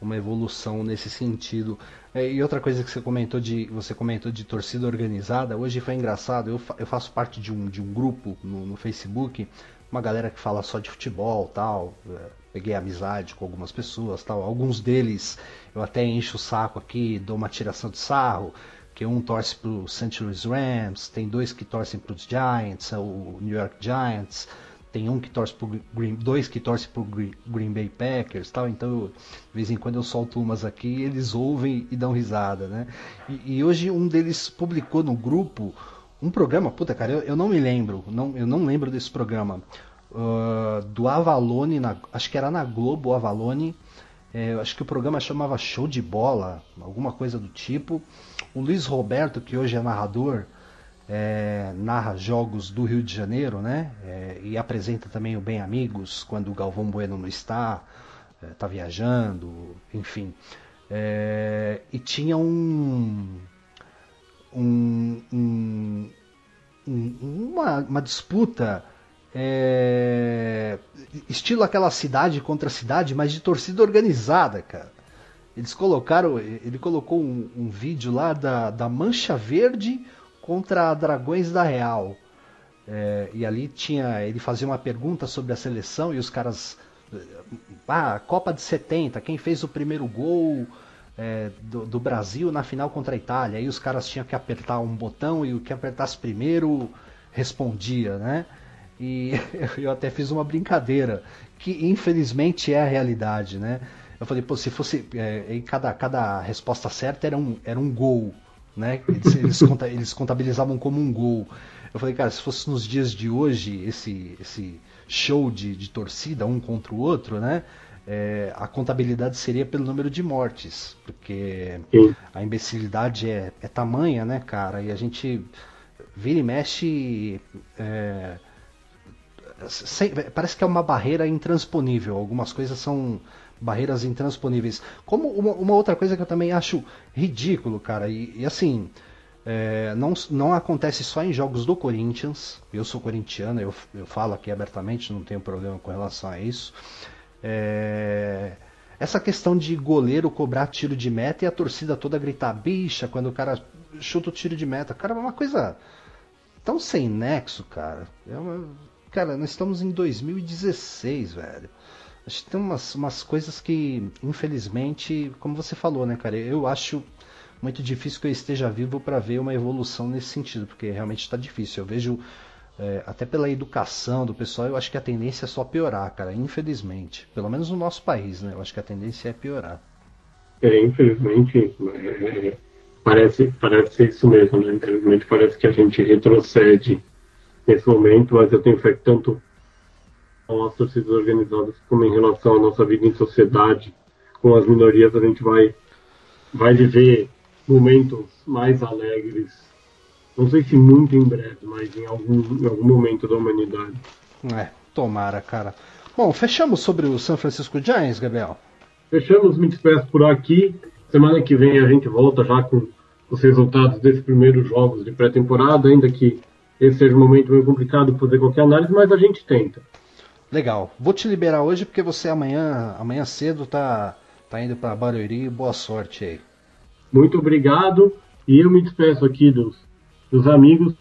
uma evolução nesse sentido. É, e outra coisa que você comentou de você comentou de torcida organizada, hoje foi engraçado. Eu, eu faço parte de um, de um grupo no, no Facebook, uma galera que fala só de futebol, tal. É, peguei amizade com algumas pessoas, tal. Alguns deles eu até encho o saco aqui, dou uma tiração de sarro que um torce para o St. Louis Rams, tem dois que torcem para os Giants, é o New York Giants, tem um que torce pro Green, dois que torcem para o Green Bay Packers, tal. Então, eu, de vez em quando eu solto umas aqui, eles ouvem e dão risada, né? E, e hoje um deles publicou no grupo um programa, puta cara, eu, eu não me lembro, não, eu não lembro desse programa. Uh, do Avalone, na, acho que era na Globo, Avalone, é, acho que o programa chamava Show de Bola, alguma coisa do tipo. O Luiz Roberto, que hoje é narrador, é, narra jogos do Rio de Janeiro, né? É, e apresenta também o Bem Amigos quando o Galvão Bueno não está, está é, viajando, enfim. É, e tinha um, um, um uma, uma disputa é, estilo aquela cidade contra cidade, mas de torcida organizada, cara. Eles colocaram, ele colocou um, um vídeo lá da, da Mancha Verde contra Dragões da Real. É, e ali tinha, ele fazia uma pergunta sobre a seleção e os caras, ah, Copa de 70, quem fez o primeiro gol é, do, do, Brasil na final contra a Itália? Aí os caras tinham que apertar um botão e o que apertasse primeiro respondia, né? E eu até fiz uma brincadeira, que infelizmente é a realidade, né? Eu falei, pô, se fosse. É, cada, cada resposta certa era um, era um gol, né? Eles, eles, conta, eles contabilizavam como um gol. Eu falei, cara, se fosse nos dias de hoje esse, esse show de, de torcida um contra o outro, né? É, a contabilidade seria pelo número de mortes, porque a imbecilidade é, é tamanha, né, cara? E a gente vira e mexe. É, sem, parece que é uma barreira intransponível. Algumas coisas são barreiras intransponíveis. Como uma, uma outra coisa que eu também acho ridículo, cara, e, e assim. É, não, não acontece só em jogos do Corinthians. Eu sou corintiano, eu, eu falo aqui abertamente, não tenho problema com relação a isso. É, essa questão de goleiro cobrar tiro de meta e a torcida toda gritar bicha quando o cara chuta o tiro de meta. Cara, é uma coisa tão sem nexo, cara. É uma, Cara, nós estamos em 2016, velho. Acho que tem umas, umas coisas que, infelizmente, como você falou, né, cara? Eu acho muito difícil que eu esteja vivo para ver uma evolução nesse sentido, porque realmente está difícil. Eu vejo, é, até pela educação do pessoal, eu acho que a tendência é só piorar, cara, infelizmente. Pelo menos no nosso país, né? Eu acho que a tendência é piorar. É, infelizmente, é, parece, parece ser isso mesmo, né? Infelizmente parece que a gente retrocede nesse momento, mas eu tenho que tanto às torcidas organizadas como em relação à nossa vida em sociedade com as minorias, a gente vai, vai viver momentos mais alegres. Não sei se muito em breve, mas em algum, em algum momento da humanidade. É, tomara, cara. Bom, fechamos sobre o San Francisco Giants, Gabriel? Fechamos, me despeço por aqui. Semana que vem a gente volta já com os resultados desses primeiros jogos de pré-temporada, ainda que esse seja um momento meio complicado fazer qualquer análise, mas a gente tenta. Legal. Vou te liberar hoje porque você amanhã, amanhã cedo tá, tá indo para Barueri. Boa sorte aí. Muito obrigado. E eu me despeço aqui dos, dos amigos.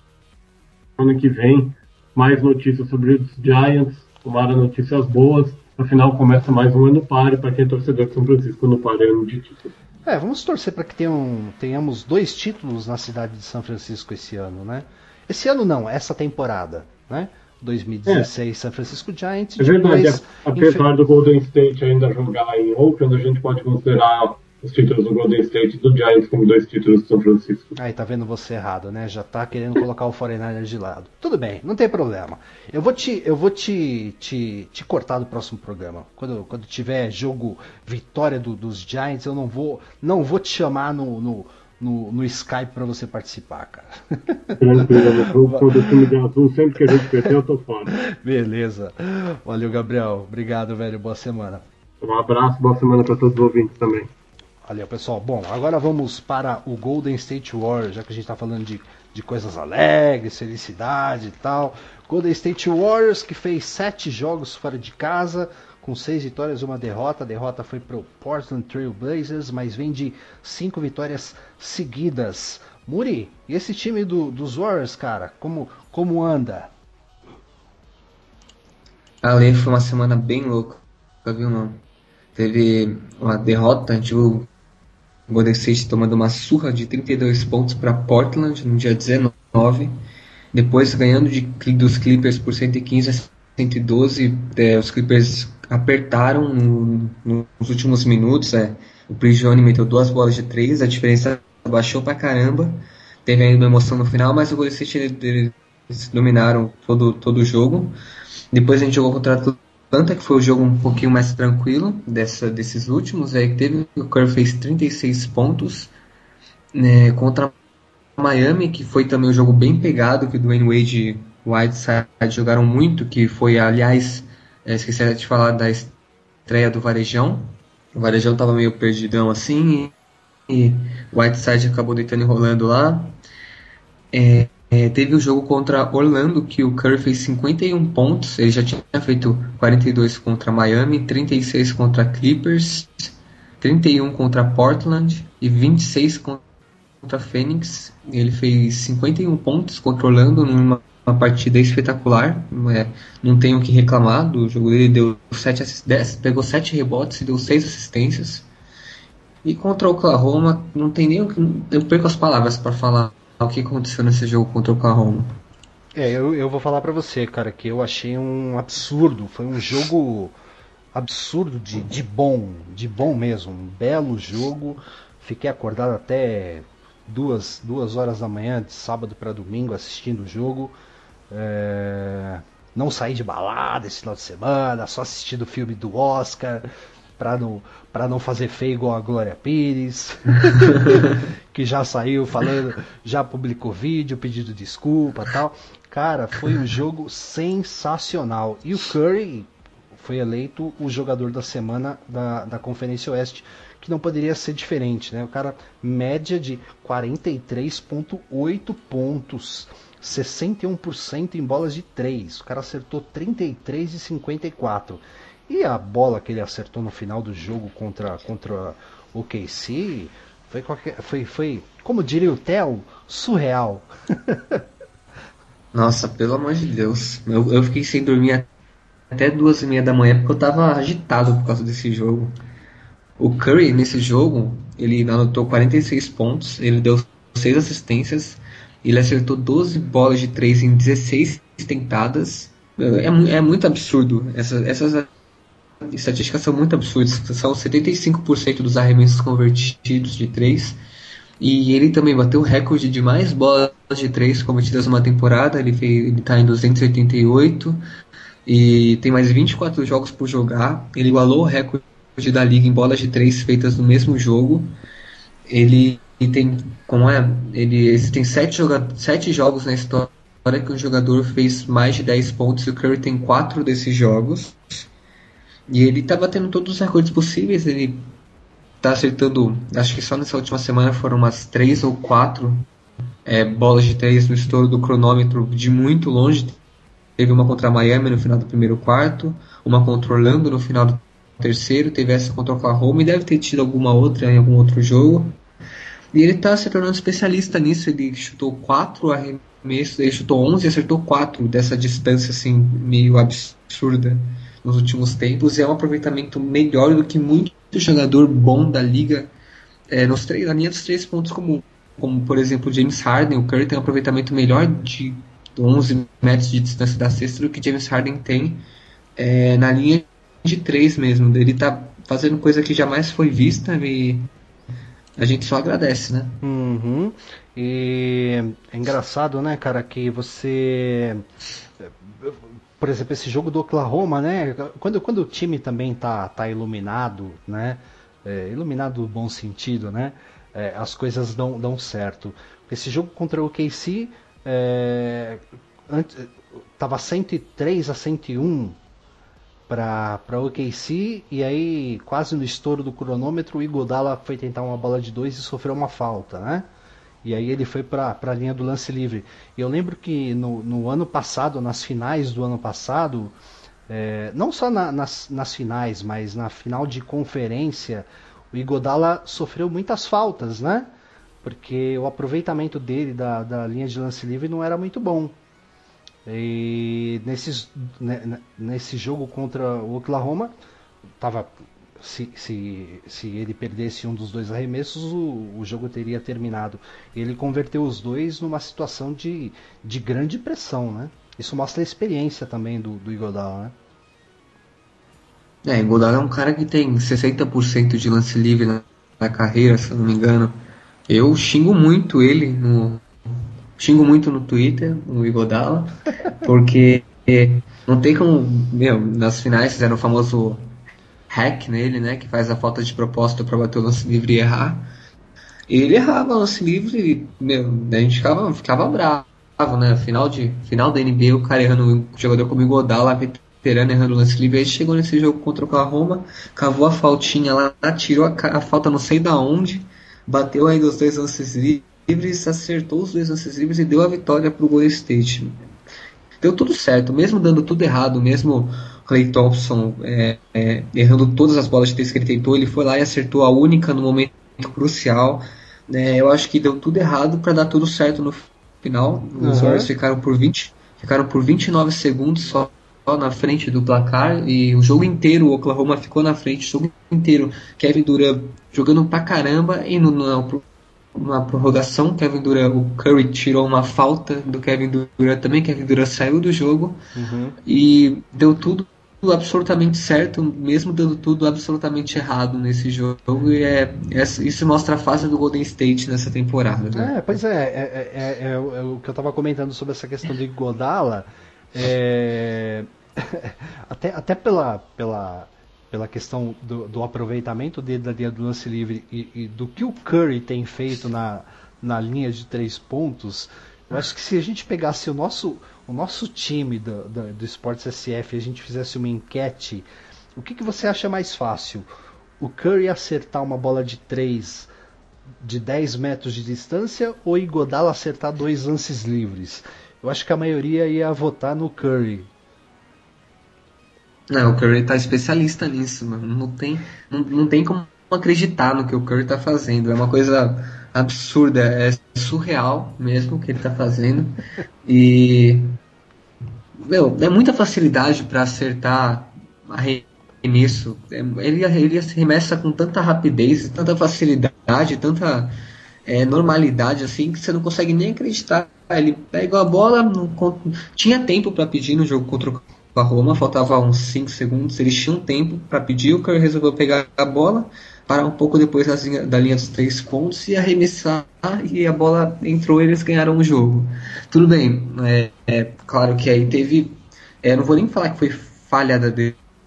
Ano que vem, mais notícias sobre os Giants. Tomara notícias boas. Afinal, começa mais um ano páreo para quem é torcedor de São Francisco no páreo ano de título. É, vamos torcer para que tenham, tenhamos dois títulos na cidade de São Francisco esse ano, né? Esse ano não, essa temporada, né? 2016 é. São Francisco Giants. É verdade, apesar do Golden State ainda jogar em Oakland, a gente pode considerar os títulos do Golden State e do Giants como dois títulos do São Francisco. Aí tá vendo você errado, né? Já tá querendo colocar o 49ers de lado. Tudo bem, não tem problema. Eu vou te, eu vou te, te, te cortar do próximo programa. Quando, quando tiver jogo vitória do, dos Giants, eu não vou, não vou te chamar no, no no, no Skype para você participar, cara. Tranquilo, quando o time de azul, sempre que a gente perder, eu tô fora. Beleza. Valeu, Gabriel. Obrigado, velho. Boa semana. Um abraço, boa semana para todos os ouvintes também. Valeu, pessoal. Bom, agora vamos para o Golden State Warriors, já que a gente está falando de, de coisas alegres, felicidade e tal. Golden State Warriors, que fez sete jogos fora de casa, com seis vitórias uma derrota. A derrota foi para o Portland Trail Blazers, mas vem de cinco vitórias seguidas. Muri, e esse time do, dos Warriors, cara, como, como anda? Ali foi uma semana bem louca, viu, não? Teve uma derrota, a gente viu o Golden State tomando uma surra de 32 pontos para Portland no dia 19. Depois ganhando de, dos Clippers por 115 a 112. É, os Clippers apertaram no, nos últimos minutos. É, o Prigione meteu duas bolas de três, a diferença baixou pra caramba. Teve ainda uma emoção no final, mas o Golden State eles dominaram todo, todo o jogo. Depois a gente jogou contra Atlanta, que foi o jogo um pouquinho mais tranquilo dessa, desses últimos. Aí teve o Curry fez 36 pontos né, contra Miami, que foi também um jogo bem pegado, que o Dwayne Wade e Whiteside jogaram muito, que foi, aliás, é, esqueci de falar da estreia do Varejão. O Varejão estava meio perdidão assim, e, e Whiteside acabou deitando e rolando lá. É, é, teve o jogo contra Orlando, que o Curry fez 51 pontos. Ele já tinha feito 42 contra Miami, 36 contra Clippers, 31 contra Portland e 26 contra Phoenix. Ele fez 51 pontos contra Orlando numa uma partida espetacular. É, não tenho o que reclamar do jogo dele. Deu sete, pegou 7 rebotes e deu 6 assistências. E contra o Oklahoma, não tem nem o que. Eu perco as palavras para falar o que aconteceu nesse jogo contra o Oklahoma. É, eu, eu vou falar para você, cara, que eu achei um absurdo. Foi um jogo absurdo de, de bom, de bom mesmo. Um belo jogo. Fiquei acordado até duas, duas horas da manhã, de sábado para domingo, assistindo o jogo. É... Não saí de balada esse final de semana, só assistindo o filme do Oscar para não, pra não fazer feio igual a Glória Pires, que já saiu falando, já publicou vídeo pedindo desculpa tal. Cara, foi um jogo sensacional. E o Curry foi eleito o jogador da semana da, da Conferência Oeste, que não poderia ser diferente, né? O cara, média de 43,8 pontos. 61% em bolas de 3. O cara acertou 33 e 54. E a bola que ele acertou no final do jogo contra, contra o KC foi, foi, foi, como diria o Theo, surreal. Nossa, pelo amor de Deus. Eu, eu fiquei sem dormir até duas e meia da manhã porque eu tava agitado por causa desse jogo. O Curry, nesse jogo, ele anotou 46 pontos, ele deu 6 assistências, ele acertou 12 bolas de 3 em 16 tentadas. É, é muito absurdo. Essas, essas estatísticas são muito absurdas. São 75% dos arremessos convertidos de 3. E ele também bateu o recorde de mais bolas de 3 cometidas numa temporada. Ele está em 288. e tem mais 24 jogos por jogar. Ele igualou o recorde da liga em bolas de três feitas no mesmo jogo. Ele tem, como é, ele existem sete, joga, sete jogos na história que um jogador fez mais de 10 pontos e o Curry tem quatro desses jogos. E ele tá batendo todos os recordes possíveis. Ele tá acertando, acho que só nessa última semana foram umas três ou quatro é, bolas de três no estouro do cronômetro de muito longe. Teve uma contra Miami no final do primeiro quarto, uma contra Orlando no final do terceiro, teve essa contra Oklahoma e deve ter tido alguma outra em algum outro jogo. E ele está se tornando especialista nisso. Ele chutou quatro arremessos, ele chutou 11 e acertou quatro dessa distância assim meio absurda nos últimos tempos. E é um aproveitamento melhor do que muito jogador bom da liga é, nos três, na linha dos três pontos, como, como por exemplo James Harden. O Curry tem um aproveitamento melhor de 11 metros de distância da cesta do que James Harden tem é, na linha de 3 mesmo. Ele tá fazendo coisa que jamais foi vista e a gente só agradece, né? Uhum. E é engraçado, né, cara, que você. Por exemplo, esse jogo do Oklahoma, né? Quando, quando o time também tá, tá iluminado, né? É, iluminado no bom sentido, né? É, as coisas dão, dão certo. Esse jogo contra o KC é, antes, tava 103 a 101 para o OKC e aí quase no estouro do cronômetro o Igodala foi tentar uma bola de dois e sofreu uma falta, né? E aí ele foi para a linha do lance livre. Eu lembro que no, no ano passado, nas finais do ano passado, é, não só na, nas, nas finais, mas na final de conferência, o Igodala sofreu muitas faltas, né? porque o aproveitamento dele da, da linha de lance livre não era muito bom. E nesses, nesse jogo contra o Oklahoma, tava, se, se, se ele perdesse um dos dois arremessos, o, o jogo teria terminado. Ele converteu os dois numa situação de, de grande pressão. Né? Isso mostra a experiência também do, do Igodala. Né? É, Igodala é um cara que tem 60% de lance livre na, na carreira, se eu não me engano. Eu xingo muito ele no. Xingo muito no Twitter, no Igodala, porque não tem como. Meu, nas finais fizeram o famoso hack nele, né? Que faz a falta de propósito para bater o lance livre e errar. E ele errava o lance livre e, meu, a gente ficava, ficava bravo, né? Final, de, final da NBA, o cara errando um jogador como o Igodala, veterano, errando o lance livre. Aí chegou nesse jogo contra o Oklahoma, cavou a faltinha lá, tirou a, a falta não sei da onde bateu ainda os dois lances livres, acertou os dois lances livres e deu a vitória para o Golden State. Deu tudo certo, mesmo dando tudo errado, mesmo Clay Thompson é, é, errando todas as bolas de três que ele tentou, ele foi lá e acertou a única no momento crucial. É, eu acho que deu tudo errado para dar tudo certo no final. Os uhum. Warriors ficaram por 20, ficaram por 29 segundos só na frente do placar e o jogo inteiro o Oklahoma ficou na frente, o jogo inteiro. Kevin Durant jogando pra caramba e no, no, na prorrogação, Kevin Durant, o Curry tirou uma falta do Kevin Durant também, Kevin Durant saiu do jogo uhum. e deu tudo absolutamente certo, mesmo dando tudo absolutamente errado nesse jogo. E é, é isso mostra a fase do Golden State nessa temporada. Né? É, pois é, é, é, é, o que eu estava comentando sobre essa questão de Godala. É, até até pela, pela, pela questão do, do, aproveitamento dele da linha do lance livre e, e, do que o Curry tem feito na, na linha de três pontos, eu acho que se a gente pegasse o nosso, o nosso time do, do, do SF e a gente fizesse uma enquete, o que, que você acha mais fácil? O Curry acertar uma bola de três de 10 metros de distância ou Igodala acertar dois lances livres? Eu acho que a maioria ia votar no Curry. Não, o Curry tá especialista nisso, mano. Não tem, não, não tem como acreditar no que o Curry tá fazendo. É uma coisa absurda, é surreal mesmo o que ele tá fazendo. E. Meu, é muita facilidade para acertar arremesso. É, ele, ele arremessa com tanta rapidez, tanta facilidade, tanta é, normalidade assim que você não consegue nem acreditar. Ele pega a bola, não, tinha tempo para pedir no jogo contra o Roma, faltava uns 5 segundos, eles tinham tempo para pedir, o Curry resolveu pegar a bola, parar um pouco depois da linha, dos três pontos e arremessar e a bola entrou e eles ganharam o jogo. Tudo bem, é, é claro que aí teve é, não vou nem falar que foi falha da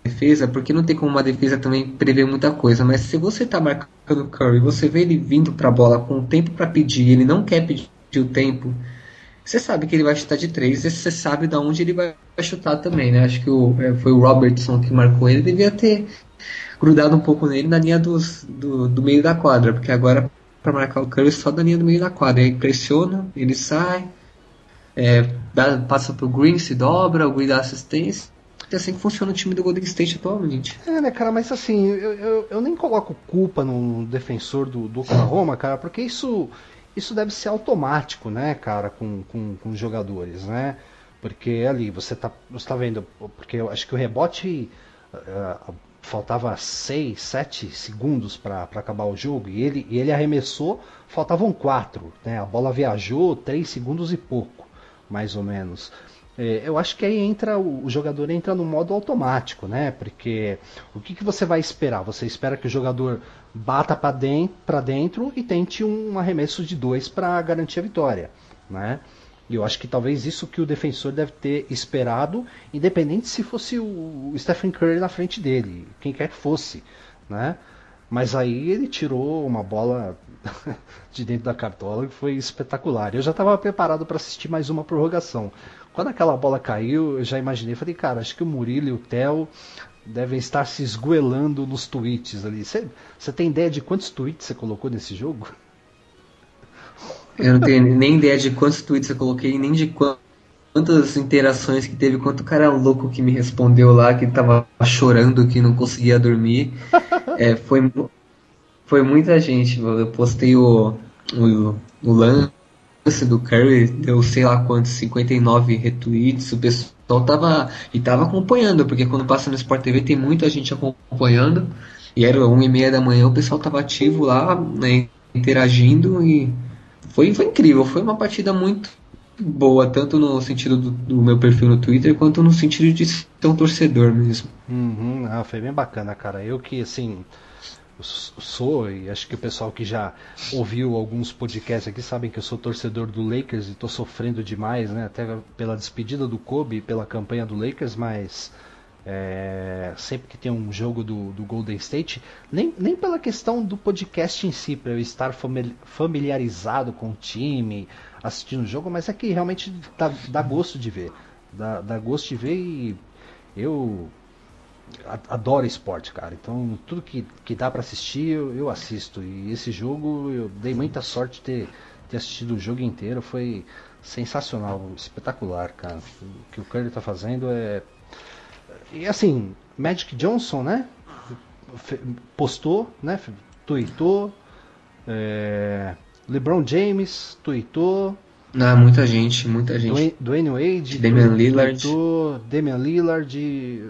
defesa, porque não tem como uma defesa também prever muita coisa, mas se você tá marcando o Curry, você vê ele vindo pra bola com tempo para pedir, ele não quer pedir o tempo, você sabe que ele vai chutar de três, você sabe de onde ele vai chutar também, né? Acho que o, é, foi o Robertson que marcou ele, devia ter grudado um pouco nele na linha dos, do, do meio da quadra, porque agora para marcar o Curry só da linha do meio da quadra, aí pressiona, ele sai, é, dá, passa pro Green, se dobra, o Green dá assistência, é assim que funciona o time do Golden State atualmente. É, né, cara, mas assim, eu, eu, eu nem coloco culpa no defensor do, do Oklahoma, cara, porque isso isso deve ser automático, né, cara, com, com, com os jogadores, né? Porque ali você tá, você tá vendo, porque eu acho que o rebote uh, faltava 6, 7 segundos para acabar o jogo e ele, e ele arremessou, faltavam 4, né? A bola viajou 3 segundos e pouco, mais ou menos. É, eu acho que aí entra o, jogador entra no modo automático, né? Porque o que, que você vai esperar? Você espera que o jogador bata para dentro, e tente um arremesso de dois para garantir a vitória, né? E eu acho que talvez isso que o defensor deve ter esperado, independente se fosse o Stephen Curry na frente dele, quem quer que fosse, né? Mas aí ele tirou uma bola de dentro da cartola que foi espetacular. Eu já estava preparado para assistir mais uma prorrogação. Quando aquela bola caiu, eu já imaginei, falei, cara, acho que o Murilo e o Theo devem estar se esgoelando nos tweets ali. Você tem ideia de quantos tweets você colocou nesse jogo? Eu não tenho nem ideia de quantos tweets eu coloquei, nem de quantas interações que teve, quanto cara louco que me respondeu lá, que tava chorando, que não conseguia dormir. É, foi, foi muita gente. Eu postei o, o, o lance do Curry deu sei lá quantos, 59 retweets, o pessoal tava e tava acompanhando, porque quando passa no Sport TV tem muita gente acompanhando, e era 1 e meia da manhã, o pessoal tava ativo lá, né, interagindo e foi, foi incrível, foi uma partida muito boa, tanto no sentido do, do, meu perfil no Twitter, quanto no sentido de ser um torcedor mesmo. Uhum, ah, foi bem bacana, cara. Eu que, assim, sou, e acho que o pessoal que já ouviu alguns podcasts aqui sabem que eu sou torcedor do Lakers e estou sofrendo demais, né? Até pela despedida do Kobe pela campanha do Lakers, mas é, sempre que tem um jogo do, do, Golden State, nem, nem pela questão do podcast em si, para eu estar familiarizado com o time, assistindo o jogo, mas é que realmente dá, dá gosto de ver. Dá, dá gosto de ver e eu adoro esporte, cara. Então tudo que, que dá para assistir eu, eu, assisto. E esse jogo eu dei muita sorte de ter, ter assistido o jogo inteiro. Foi sensacional, espetacular, cara. O que o Curry tá fazendo é. E assim, Magic Johnson, né? Postou, né? Tweetou. É... LeBron James tweetou. Ah, muita gente, muita gente. Dwayne Wade, Damian Lillard, tweetou, Damian Lillard,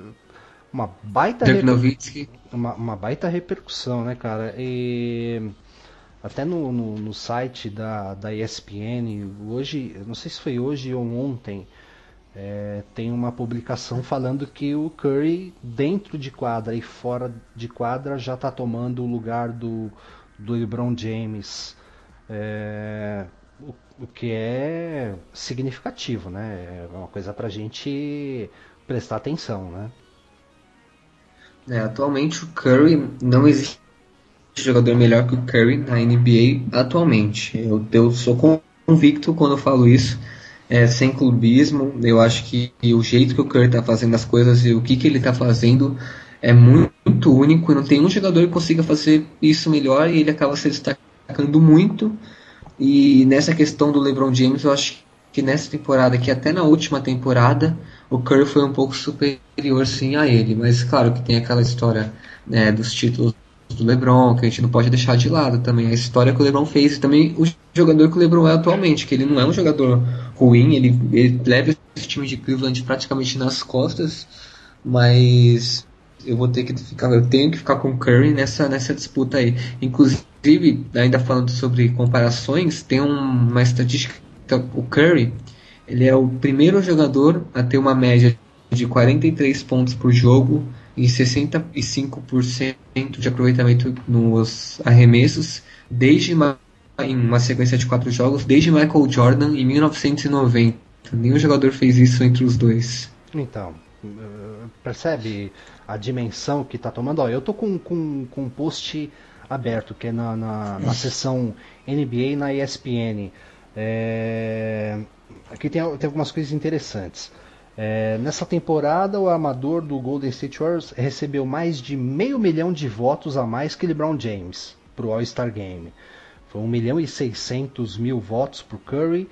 uma baita reper... uma, uma, baita repercussão, né, cara? E até no, no, no, site da, da ESPN, hoje, não sei se foi hoje ou ontem, é, tem uma publicação falando que o Curry, dentro de quadra e fora de quadra, já está tomando o lugar do, do LeBron James. É, o, o, que é significativo, né? É uma coisa para a gente prestar atenção, né? É, atualmente o Curry não existe jogador melhor que o Curry na NBA atualmente. Eu, eu sou convicto quando eu falo isso, é, sem clubismo. Eu acho que o jeito que o Curry está fazendo as coisas e o que, que ele está fazendo é muito, único. Não tem um jogador que consiga fazer isso melhor e ele acaba se destacando muito. E nessa questão do LeBron James, eu acho que nessa temporada, que até na última temporada, o Curry foi um pouco superior sim a ele, mas claro que tem aquela história né, dos títulos do LeBron, que a gente não pode deixar de lado também, a história que o LeBron fez e também o jogador que o LeBron é atualmente, que ele não é um jogador ruim, ele, ele leva esse time de Cleveland praticamente nas costas, mas eu vou ter que ficar, eu tenho que ficar com o Curry nessa, nessa disputa aí. Inclusive, ainda falando sobre comparações, tem uma estatística, o Curry, ele é o primeiro jogador a ter uma média de 43 pontos por jogo e 65% de aproveitamento nos arremessos desde uma, em uma sequência de quatro jogos desde Michael Jordan em 1990. Nenhum jogador fez isso entre os dois. Então, percebe a dimensão que está tomando? Ó, eu tô com, com, com um post aberto, que é na, na, na seção NBA na ESPN. É... Aqui tem, tem algumas coisas interessantes. É, nessa temporada, o armador do Golden State Warriors recebeu mais de meio milhão de votos a mais que LeBron James para o All-Star Game. Foi 1 milhão e 600 mil votos para o Curry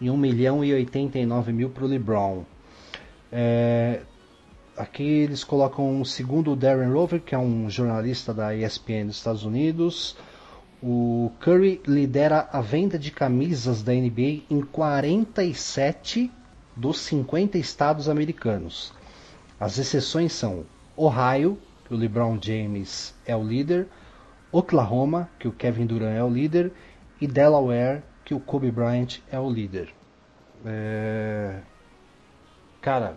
e 1 milhão e 89 mil para o LeBron. É, aqui eles colocam o segundo Darren Rover, que é um jornalista da ESPN dos Estados Unidos. O Curry lidera a venda de camisas da NBA em 47 dos 50 estados americanos. As exceções são Ohio, que o LeBron James é o líder, Oklahoma, que o Kevin Durant é o líder, e Delaware, que o Kobe Bryant é o líder. É... Cara,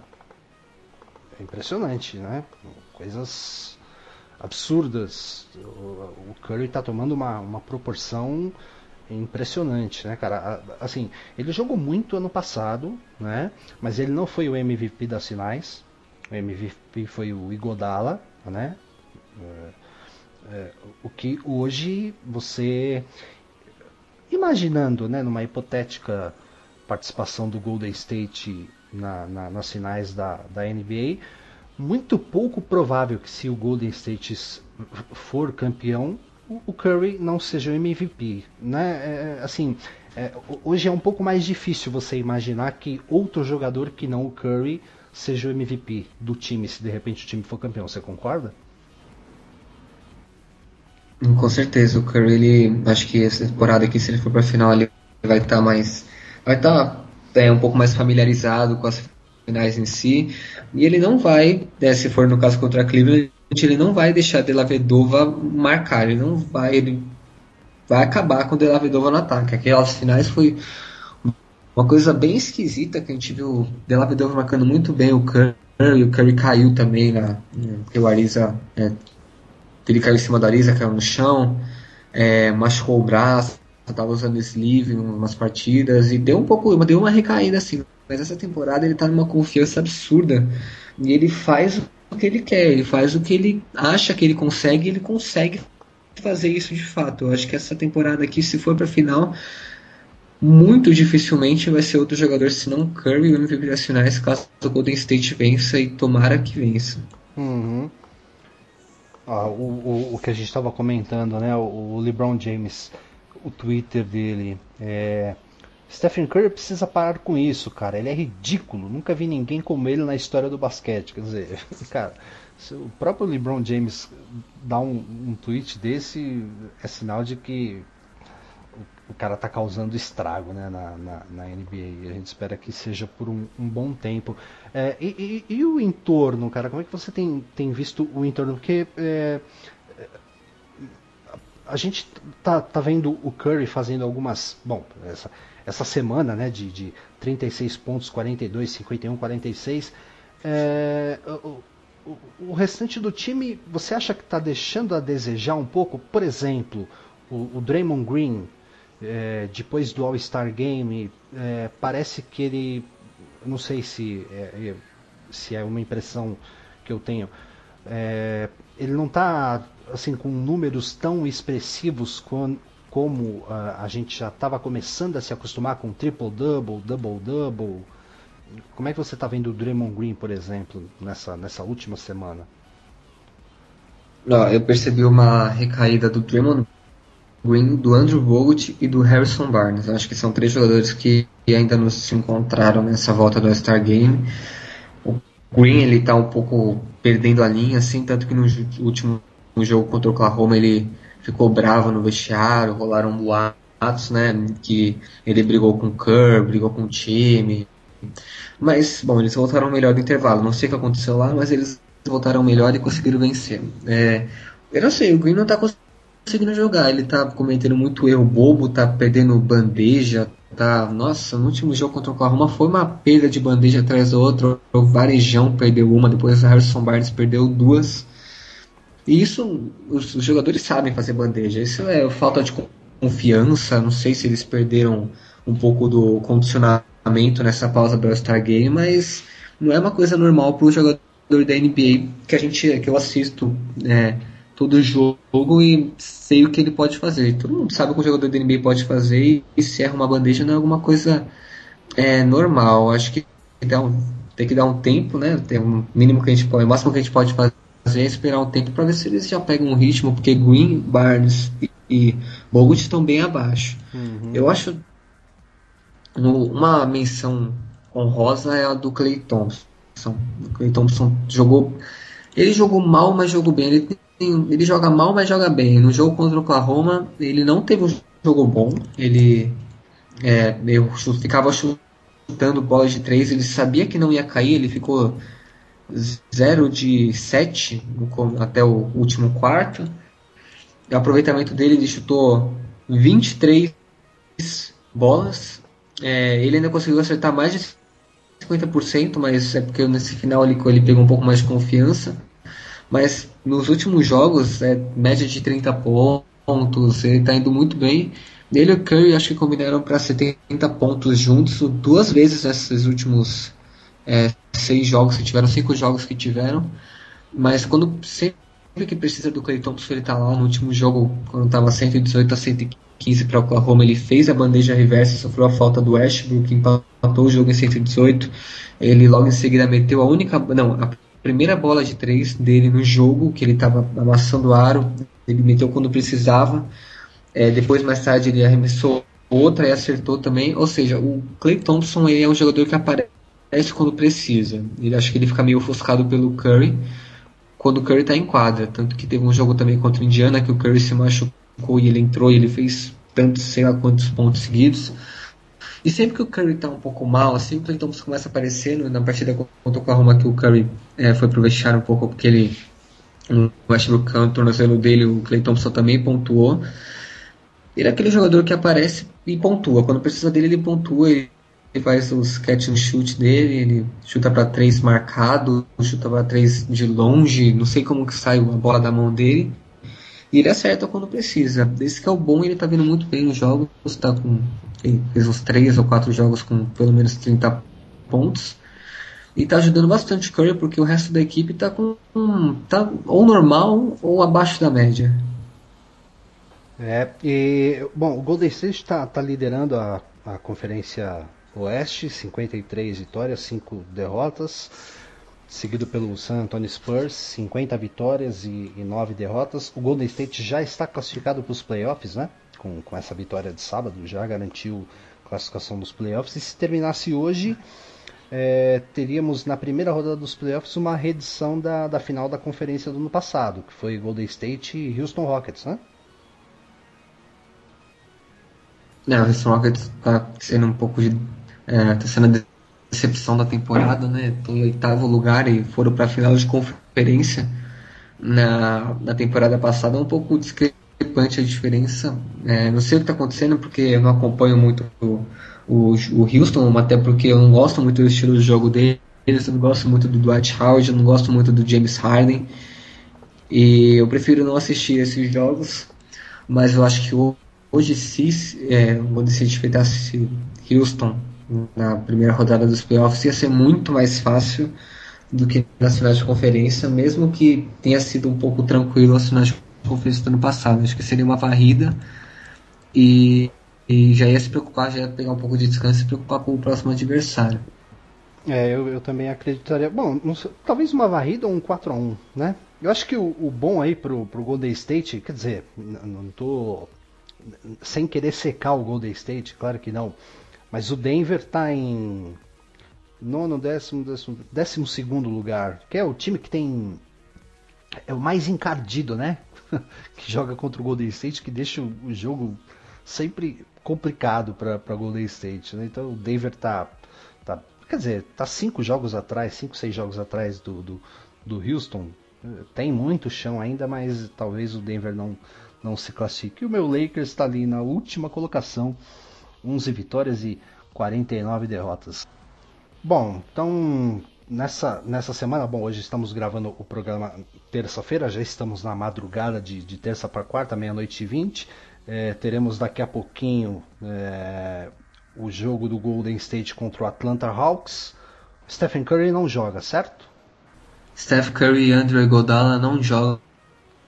é impressionante, né? Coisas absurdas. O, Curry está tomando uma, uma proporção impressionante, né, cara? Assim, ele jogou muito ano passado, né? Mas ele não foi o MVP das finais. O MVP foi o Igodala, né? É, é, o que hoje você imaginando, né, numa hipotética participação do Golden State na, na, nas finais da, da NBA, muito pouco provável que se o Golden State for campeão, o Curry não seja o MVP, né? É, é, assim, é, hoje é um pouco mais difícil você imaginar que outro jogador que não o Curry seja o MVP do time, se de repente o time for campeão. Você concorda? Com certeza, o Curry, ele, acho que essa temporada aqui, se ele for para a final, ele vai estar tá mais, vai estar tá, é, um pouco mais familiarizado com as finais em si, e ele não vai, né, se for no caso contra a Cleveland, ele não vai deixar De La Vedova marcar, ele não vai, ele vai acabar com De La Vedova no ataque. Aquelas finais foi uma coisa bem esquisita que a gente viu De La Vedova marcando muito bem o Curry, o Curry caiu também na, porque o Ariza, é, ele caiu em cima do Ariza, caiu no chão, é, machucou o braço, estava usando sleeve em umas partidas e deu um pouco, deu uma recaída assim. Mas essa temporada ele está numa confiança absurda e ele faz o que ele quer, ele faz o que ele acha que ele consegue, ele consegue fazer isso de fato. Eu acho que essa temporada aqui, se for para final, muito dificilmente vai ser outro jogador senão Curry o MVP das finais, caso o Golden State vença e tomara que vença. Uhum. Ah, o, o, o, que a gente estava comentando, né? O, o, LeBron James, o Twitter dele. É... Stephen Curry precisa parar com isso, cara. Ele é ridículo. Nunca vi ninguém como ele na história do basquete. Quer dizer, cara, se o próprio LeBron James dá um, um tweet desse, é sinal de que o, cara tá causando estrago né, na, na, na, NBA. A gente espera que seja por um, um bom tempo. É, e, e, e, o entorno, cara? Como é que você tem, tem visto o entorno? Porque. É, a gente tá, tá vendo o Curry fazendo algumas. Bom, essa, essa semana, né, de, de 36 pontos, 42, 51, 46. É, o, o, o, restante do time, você acha que está deixando a desejar um pouco? Por exemplo, o, o Draymond Green, é, depois do All-Star Game, é, parece que ele, não sei se é, é se é uma impressão que eu tenho, é, ele não está assim com números tão expressivos como uh, a gente já estava começando a se acostumar com triple-double, double-double. Como é que você está vendo o Draymond Green, por exemplo, nessa, nessa última semana? Não, eu percebi uma recaída do Draymond Green, do Andrew Bogut e do Harrison Barnes. Acho que são três jogadores que ainda não se encontraram nessa volta do All-Star Game. O Green ele tá um pouco perdendo a linha, assim, tanto que no último jogo contra o Oklahoma ele ficou bravo no vestiário, rolaram boatos, né? Que ele brigou com o Kerr, brigou com o time. Mas, bom, eles voltaram melhor do intervalo. Não sei o que aconteceu lá, mas eles voltaram melhor e conseguiram vencer. É, eu não sei, o Green não tá conseguindo jogar. Ele tá cometendo muito erro bobo, tá perdendo bandeja. Tá, nossa, no último jogo contra o Oklahoma foi uma perda de bandeja atrás do outro. O Varejão perdeu uma, depois o Harrison Barnes perdeu duas. E isso, os, jogadores sabem fazer bandeja. Isso é falta de confiança. Não sei se eles perderam um pouco do condicionamento nessa pausa do All-Star Game, mas não é uma coisa normal para o jogador da NBA que a gente que eu assisto é, todo jogo e sei o que ele pode fazer. Todo mundo sabe o que o jogador da NBA pode fazer e se erra uma bandeja não é alguma coisa é, normal. Acho que tem que dar um tempo, né? Tem um mínimo que a gente pode, o máximo que a gente pode fazer é esperar um tempo para ver se eles já pegam um ritmo, porque Green, Barnes e, e Bogut estão bem abaixo. Uhum. Eu acho no, uma menção honrosa é a do Clay Thompson. O Clay Thompson jogou. Ele jogou mal, mas jogou bem. Ele, tem, ele joga mal, mas joga bem. No jogo contra o Oklahoma, ele não teve um jogo bom. Ele é, eu ficava chutando bola de três. Ele sabia que não ia cair. Ele ficou 0 de 7 até o último quarto. O aproveitamento dele, ele chutou 23 bolas. É, ele ainda conseguiu acertar mais de 50%, mas é porque nesse final ele, ele pegou um pouco mais de confiança. Mas nos últimos jogos, é média de 30 pontos, ele está indo muito bem. Ele e o Curry acho que combinaram para 70 pontos juntos duas vezes nesses últimos é, seis jogos que tiveram, cinco jogos que tiveram. Mas quando sempre que precisa do Clay Thompson, ele tá lá no último jogo, quando estava 118 a 115 para Oklahoma, ele fez a bandeja reversa, sofreu a falta do Westbrook, empatou o jogo em 118. Ele logo em seguida meteu a única, não, a primeira bola de três dele no jogo, que ele estava amassando o aro, ele meteu quando precisava. É, depois, mais tarde, ele arremessou outra e acertou também. Ou seja, o Clay Thompson ele é um jogador que aparece aparece quando precisa. Ele acho que ele fica meio ofuscado pelo Curry quando o Curry está em quadra. Tanto que teve um jogo também contra o Indiana que o Curry se machucou e ele entrou e ele fez tantos, sei lá quantos pontos seguidos. E sempre que o Curry está um pouco mal, assim, o Thompson começa aparecendo na partida contra o Oklahoma que o Curry é, foi pro vestiário um pouco porque ele o Westbrook no tornozelo dele, o Clay Thompson também pontuou. Ele é aquele jogador que aparece e pontua. Quando precisa dele, ele pontua. Ele ele faz os catch and shoot dele, ele chuta para três marcado, chuta para três de longe, não sei como que sai a bola da mão dele. E ele acerta quando precisa. Esse que é o bom, ele tá vindo muito bem nos jogos, tá com fez uns três ou quatro jogos com pelo menos 30 pontos. E tá ajudando bastante o Curry porque o resto da equipe tá com tá ou normal ou abaixo da média. É, e bom, o Golden State está tá liderando a, a conferência Oeste, 53 vitórias, 5 derrotas. Seguido pelo San Antonio Spurs, 50 vitórias e, e 9 derrotas. O Golden State já está classificado para os playoffs, né? Com, com essa vitória de sábado, já garantiu classificação dos playoffs. E se terminasse hoje, é, teríamos na primeira rodada dos playoffs uma reedição da, da final da conferência do ano passado, que foi Golden State e Houston Rockets, né? Não, o Houston Rockets está sendo um pouco de é, tá sendo a decepção da temporada, né? Estão em oitavo lugar e foram para a final de conferência na, na temporada passada. É um pouco discrepante a diferença. É, não sei o que está acontecendo porque eu não acompanho muito o, o, o Houston, até porque eu não gosto muito do estilo de jogo deles. Eu não gosto muito do Dwight Howard, eu não gosto muito do James Harden. E eu prefiro não assistir esses jogos. Mas eu acho que hoje, se é, Golden State enfrentasse Houston na primeira rodada dos playoffs ia ser muito mais fácil do que nas finais de conferência, mesmo que tenha sido um pouco tranquilo as finais de conferência do ano passado. Acho que seria uma varrida e, e já ia se preocupar, já ia pegar um pouco de descanso e se preocupar com o próximo adversário. É, eu, eu também acreditaria. Bom, sei, talvez uma varrida ou um 4x1, né? Eu acho que o, o, bom aí pro, pro Golden State, quer dizer, não tô sem querer secar o Golden State, claro que não. Mas o Denver está em nono, décimo, décimo, décimo segundo lugar, que é o time que tem é o mais encardido, né? que joga contra o Golden State, que deixa o jogo sempre complicado para Golden State. Né? Então o Denver tá, tá, quer dizer, tá cinco jogos atrás, cinco, seis jogos atrás do, do, do Houston. Tem muito chão ainda, mas talvez o Denver não, não se classifique. E o meu Lakers está ali na última colocação 11 vitórias e 49 derrotas. Bom, então nessa, nessa semana, bom, hoje estamos gravando o programa terça-feira, já estamos na madrugada de, de terça para quarta, meia-noite e vinte. É, teremos daqui a pouquinho é, o jogo do Golden State contra o Atlanta Hawks. Stephen Curry não joga, certo? Steph Curry e Andre Godala não jogam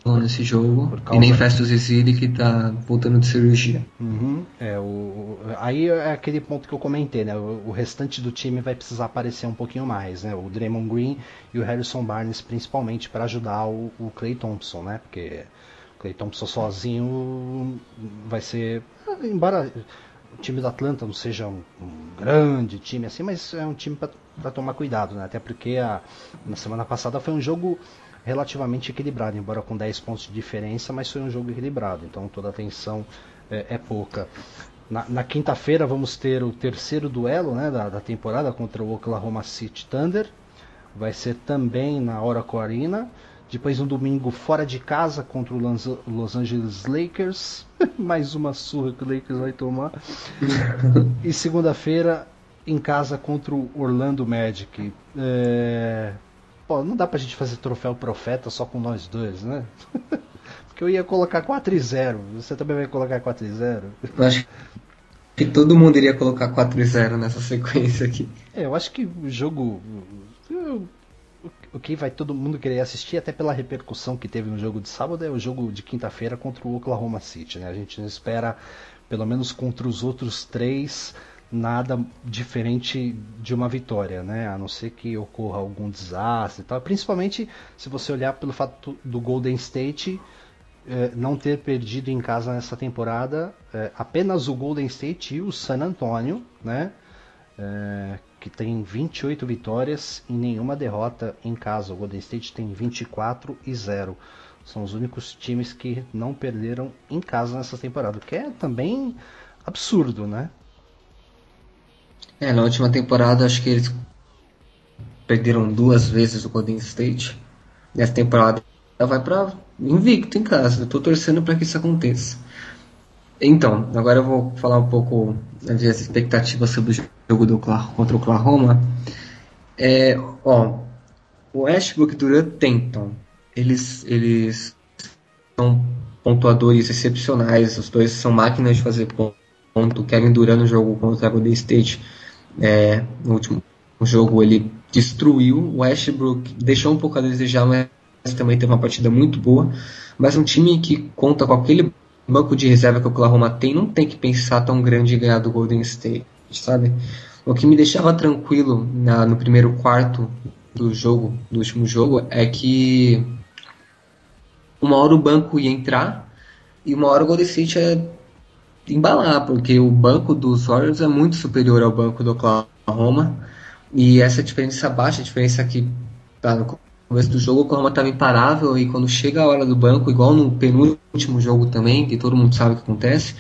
nesse jogo. E nem Festus Ezeli que tá voltando de cirurgia. Uhum. É, o, aí é aquele ponto que eu comentei, né? O, o restante do time vai precisar aparecer um pouquinho mais, né? O Draymond Green e o Harrison Barnes principalmente para ajudar o, o Clay Thompson, né? Porque o Clay Thompson sozinho vai ser, embora o time do Atlanta não seja um, um grande time assim, mas é um time para tomar cuidado, né? Até porque a, na semana passada foi um jogo relativamente equilibrado, embora com 10 pontos de diferença, mas foi um jogo equilibrado, então toda a atenção é, é pouca. Na, na quinta-feira vamos ter o terceiro duelo né, da, da temporada contra o Oklahoma City Thunder. Vai ser também na Oracle Arena. Depois no domingo fora de casa contra o Los- Los Angeles Lakers. Mais uma surra que o Lakers vai tomar. e segunda-feira em casa contra o Orlando Magic. É... Pô, não dá pra gente fazer troféu profeta só com nós dois, né? Porque eu ia colocar 4 e 0. Você também vai colocar 4 e 0? Eu acho que todo mundo iria colocar 4 e 0 nessa sequência aqui. É, eu acho que o jogo. O que vai todo mundo querer assistir, até pela repercussão que teve no jogo de sábado, é o jogo de quinta-feira contra o Oklahoma City. Né? A gente espera, pelo menos contra os outros três, nada diferente de uma vitória, né? A não ser que ocorra algum desastre e tal. Principalmente se você olhar pelo fato do Golden State eh, não ter perdido em casa nessa temporada, eh, apenas o Golden State e o San Antonio, né? eh, que tem 28 vitórias e nenhuma derrota em casa. O Golden State tem 24 e 0. São os únicos times que não perderam em casa nessa temporada, o que é também absurdo, né? É, na última temporada acho que eles perderam duas vezes o Golden State. Nessa temporada vai pra invicto em casa. Eu tô torcendo para que isso aconteça. Então, agora eu vou falar um pouco das expectativas sobre o jogo do contra o Oklahoma. É, ó, o e Durant tentam. Eles, eles são pontuadores excepcionais. Os dois são máquinas de fazer ponto. Kevin Durant no jogo contra o Golden State, é, no último jogo, ele destruiu. O Westbrook deixou um pouco a desejar, mas também teve uma partida muito boa. Mas um time que conta com aquele banco de reserva que o Oklahoma tem, não tem que pensar tão grande em ganhar do Golden State, sabe? O que me deixava tranquilo na- no primeiro quarto do jogo, do último jogo, é que uma hora o banco ia entrar e uma hora o Golden State ia embalar, porque o banco dos Warriors é muito superior ao banco do Oklahoma e essa diferença baixa, a diferença que tá no começo do jogo o Oklahoma estava imparável e quando chega a hora do banco, igual no penúltimo jogo também, que todo mundo sabe o que acontece,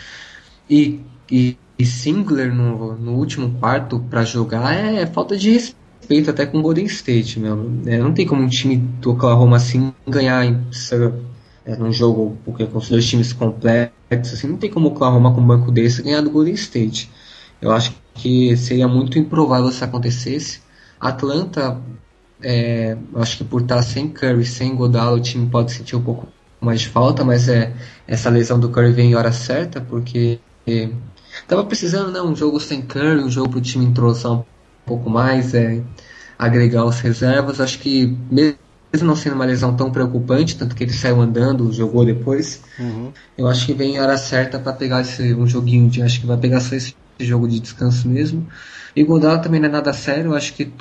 e, e, e Singler no, no último quarto para jogar é falta de respeito até com o Golden State, meu. É, não tem como um time do Oklahoma assim ganhar em, num jogo porque com os dois times complexos, assim, não tem como o Oklahoma com um banco desse ganhar do Golden State. Eu acho que seria muito improvável se acontecesse. Atlanta, é, acho que por estar sem Curry, sem Godala, o time pode sentir um pouco mais de falta, mas é, essa lesão do Curry vem em hora certa, porque é, tava precisando, né, um jogo sem Curry, um jogo para o time entrosar um pouco mais, é, agregar os reservas. Acho que mesmo não sendo uma lesão tão preocupante, tanto que ele saiu andando, jogou depois, Uhum. eu acho que vem em hora certa para pegar esse, um joguinho de, acho que vai pegar só esse jogo de descanso mesmo. E Godala também não é nada sério, eu acho que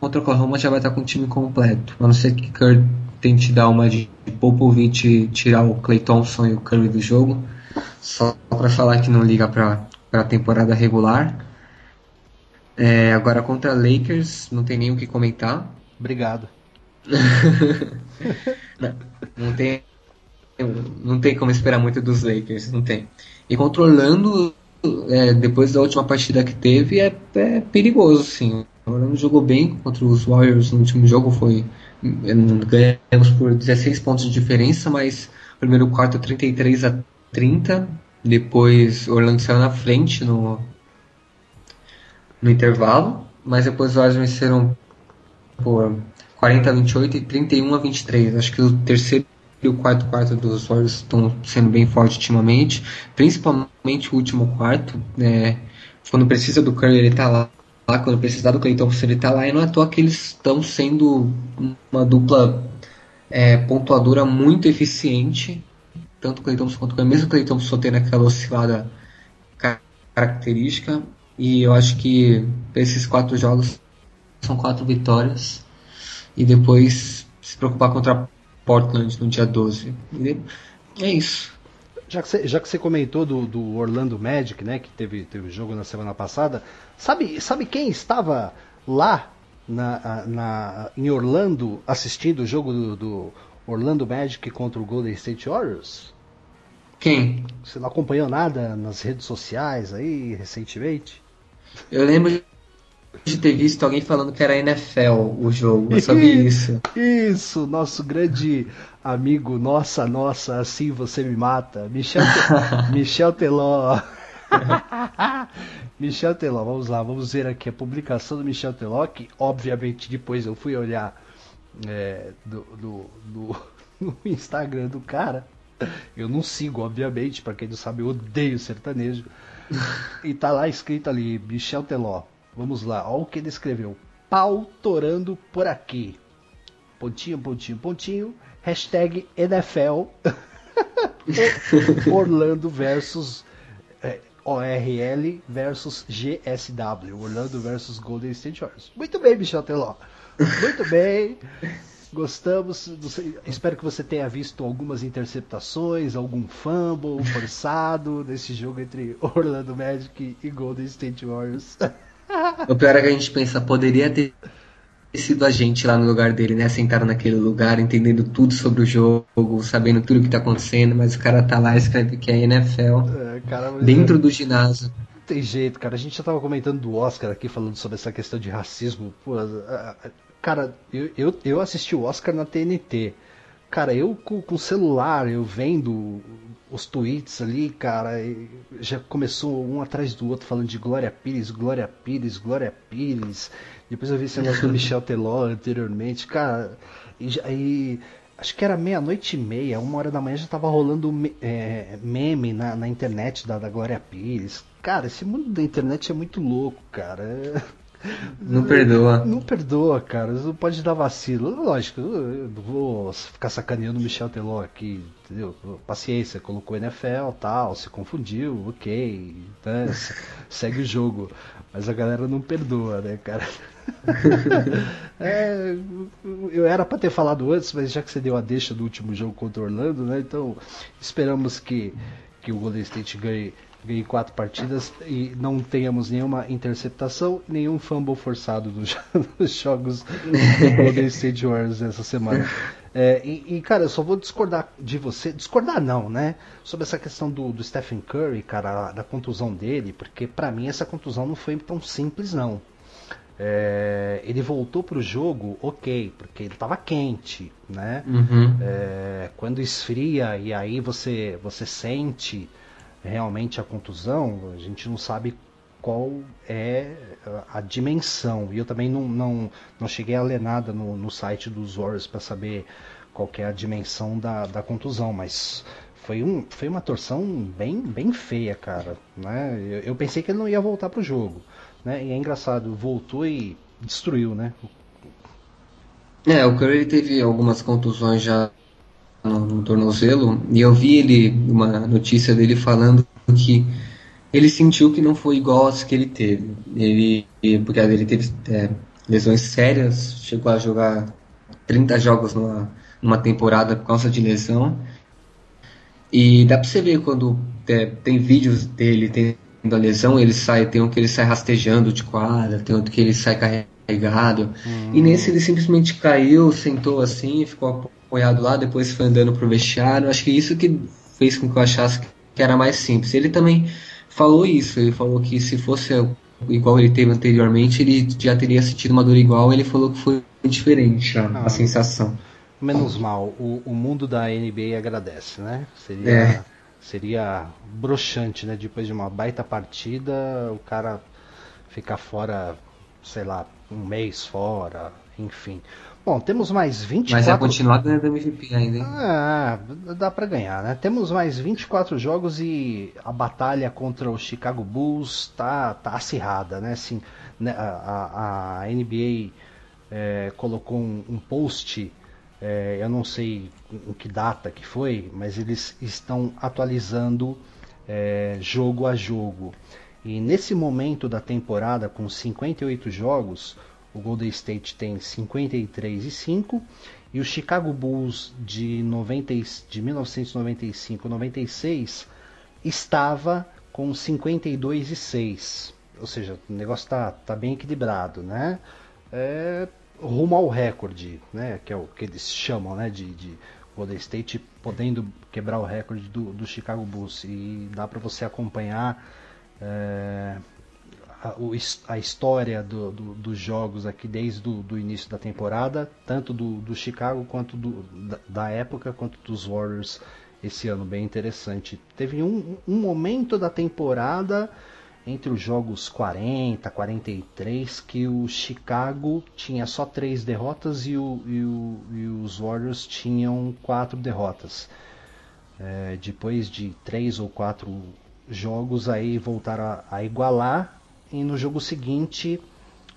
contra o Oklahoma já vai estar com o time completo. A não ser que Curry tente dar uma de Popovich tirar o Clay Thompson e o Curry do jogo. Só para falar que não liga para a temporada regular. É, agora contra Lakers, não tem nem o que comentar. Obrigado. não, não tem não tem como esperar muito dos Lakers, não tem. E controlando é, depois da última partida que teve é, é perigoso, sim. O Orlando jogou bem contra os Warriors no último jogo, foi ganhamos por 16 pontos de diferença, mas primeiro quarto 33 a 30, depois o Orlando saiu na frente no no intervalo, mas depois os Warriors venceram por 40 a 28 e 31 a 23. Acho que o terceiro e o quarto quarto dos Warriors estão sendo bem fortes ultimamente, principalmente o último quarto. Né? Quando precisa do Curry, ele tá lá. quando precisar do Clay Thompson, ele tá lá e não é à toa que eles estão sendo uma dupla é, pontuadora muito eficiente, tanto o Clay quanto o mesmo o Clay Thompson tendo aquela oscilada característica, e eu acho que esses quatro jogos são quatro vitórias, e depois se preocupar contra Portland no dia 12. E é isso. Já que, você, já que você comentou do, do Orlando Magic, né, que teve, teve jogo na semana passada, sabe, sabe quem estava lá na, na, em Orlando assistindo o jogo do, do Orlando Magic contra o Golden State Warriors? Quem? Você não acompanhou nada nas redes sociais aí recentemente? Eu lembro de ter visto alguém falando que era NFL o jogo, eu sabia isso. Isso, nosso grande amigo, nossa, nossa, assim você me mata, Michel, Michel Teló. Michel Teló, vamos lá, vamos ver aqui a publicação do Michel Teló, que obviamente depois eu fui olhar é, do, do, do, no Instagram do cara. Eu não sigo, obviamente, para quem não sabe, eu odeio sertanejo. E tá lá escrito ali, Michel Teló. Vamos lá, olha o que ele escreveu. Pau torando por aqui. Pontinho, pontinho, pontinho. Hashtag NFL. Orlando versus é, ORL versus GSW. Orlando versus Golden State Warriors. Muito bem, Michel Teló. Muito bem. Gostamos. Espero que você tenha visto algumas interceptações, algum fumble forçado nesse jogo entre Orlando Magic e Golden State Warriors. O pior é que a gente pensa, poderia ter sido a gente lá no lugar dele, né? Sentado naquele lugar, entendendo tudo sobre o jogo, sabendo tudo o que tá acontecendo, mas o cara tá lá e escreve que é NFL é, cara, dentro é... do ginásio. Não tem jeito, cara. A gente já tava comentando do Oscar aqui, falando sobre essa questão de racismo. Pô, cara, eu, eu, eu assisti o Oscar na TNT. Cara, eu com, com celular, eu vendo os tweets ali, cara, já começou um atrás do outro falando de Glória Pires, Glória Pires, Glória Pires. Depois eu vi esse negócio do Michel Teló anteriormente, cara. E, e acho que era meia-noite e meia, uma hora da manhã já tava rolando é, meme na, na internet da, da Glória Pires. Cara, esse mundo da internet é muito louco, cara. Não perdoa. Não perdoa, cara. Não pode dar vacilo. Lógico, eu não vou ficar sacaneando o Michel Teló aqui, entendeu? Paciência, colocou NFL tal, se confundiu, ok. Né? Segue o jogo. Mas a galera não perdoa, né, cara? é, eu era para ter falado antes, mas já que você deu a deixa do último jogo contra o Orlando, né? Então esperamos que, que o Golden State ganhe ganhe quatro partidas e não tenhamos nenhuma interceptação, nenhum fumble forçado dos, dos jogos do Golden State Warriors essa semana. É, e, e, cara, eu só vou discordar de você, discordar não, né? Sobre essa questão do, do Stephen Curry, cara, da contusão dele, porque para mim essa contusão não foi tão simples não. É, ele voltou para o jogo, ok, porque ele estava quente, né? Uhum. É, quando esfria e aí você você sente realmente a contusão, a gente não sabe qual é a dimensão. E eu também não, não, não cheguei a ler nada no, no site dos Warriors para saber qual é a dimensão da, da contusão, mas foi, um, foi uma torção bem, bem feia, cara. Né? Eu, eu pensei que ele não ia voltar pro jogo. Né? E é engraçado, voltou e destruiu, né? É, o Curry teve algumas contusões já no, no, tornozelo e eu vi ele uma notícia dele falando que ele sentiu que não foi igual às que ele teve. Ele porque ele teve é, lesões sérias, chegou a jogar 30 jogos numa, numa temporada por causa de lesão. E dá pra você ver quando é, tem vídeos dele tendo a lesão, ele sai, tem um que ele sai rastejando de quadra, tem outro que ele sai carregado. Hum. E nesse ele simplesmente caiu, sentou assim, ficou apoiado lá, depois foi andando pro vestiário. Acho que isso que fez com que eu achasse que era mais simples. Ele também falou isso, ele falou que se fosse igual ele teve anteriormente, ele já teria sentido uma dor igual, ele falou que foi diferente a, ah, a sensação. Menos mal, o, o, mundo da NBA agradece, né? Seria, é. seria broxante, né? Depois de uma baita partida, o cara ficar fora, sei lá, um mês fora, enfim. Bom, temos mais 24... Mas vai continuar ganhando MVP ainda, hein? Ah, dá pra ganhar, né? Temos mais 24 jogos e a batalha contra o Chicago Bulls tá, tá acirrada, né? Assim, né, a, a, a NBA é, colocou um, um post, é, eu não sei em que data que foi, mas eles estão atualizando é, jogo a jogo. E nesse momento da temporada, com 58 jogos, o Golden State tem 53 e 5 e o Chicago Bulls de, 90, de 1995-96 estava com 52 e 6. Ou seja, o negócio está tá bem equilibrado, né? É, rumo ao recorde, né? Que é o que eles chamam, né? De, de Golden State podendo quebrar o recorde do, do Chicago Bulls e dá para você acompanhar é, a, história do, do, dos jogos aqui desde o do início da temporada, tanto do, do Chicago quanto do, da, da, época, quanto dos Warriors esse ano, bem interessante. Teve um, um momento da temporada entre os jogos 40, 43, que o Chicago tinha só três derrotas e, o, e, o, e os Warriors tinham quatro derrotas. É, depois de três ou quatro jogos aí voltaram a, a igualar e no jogo seguinte,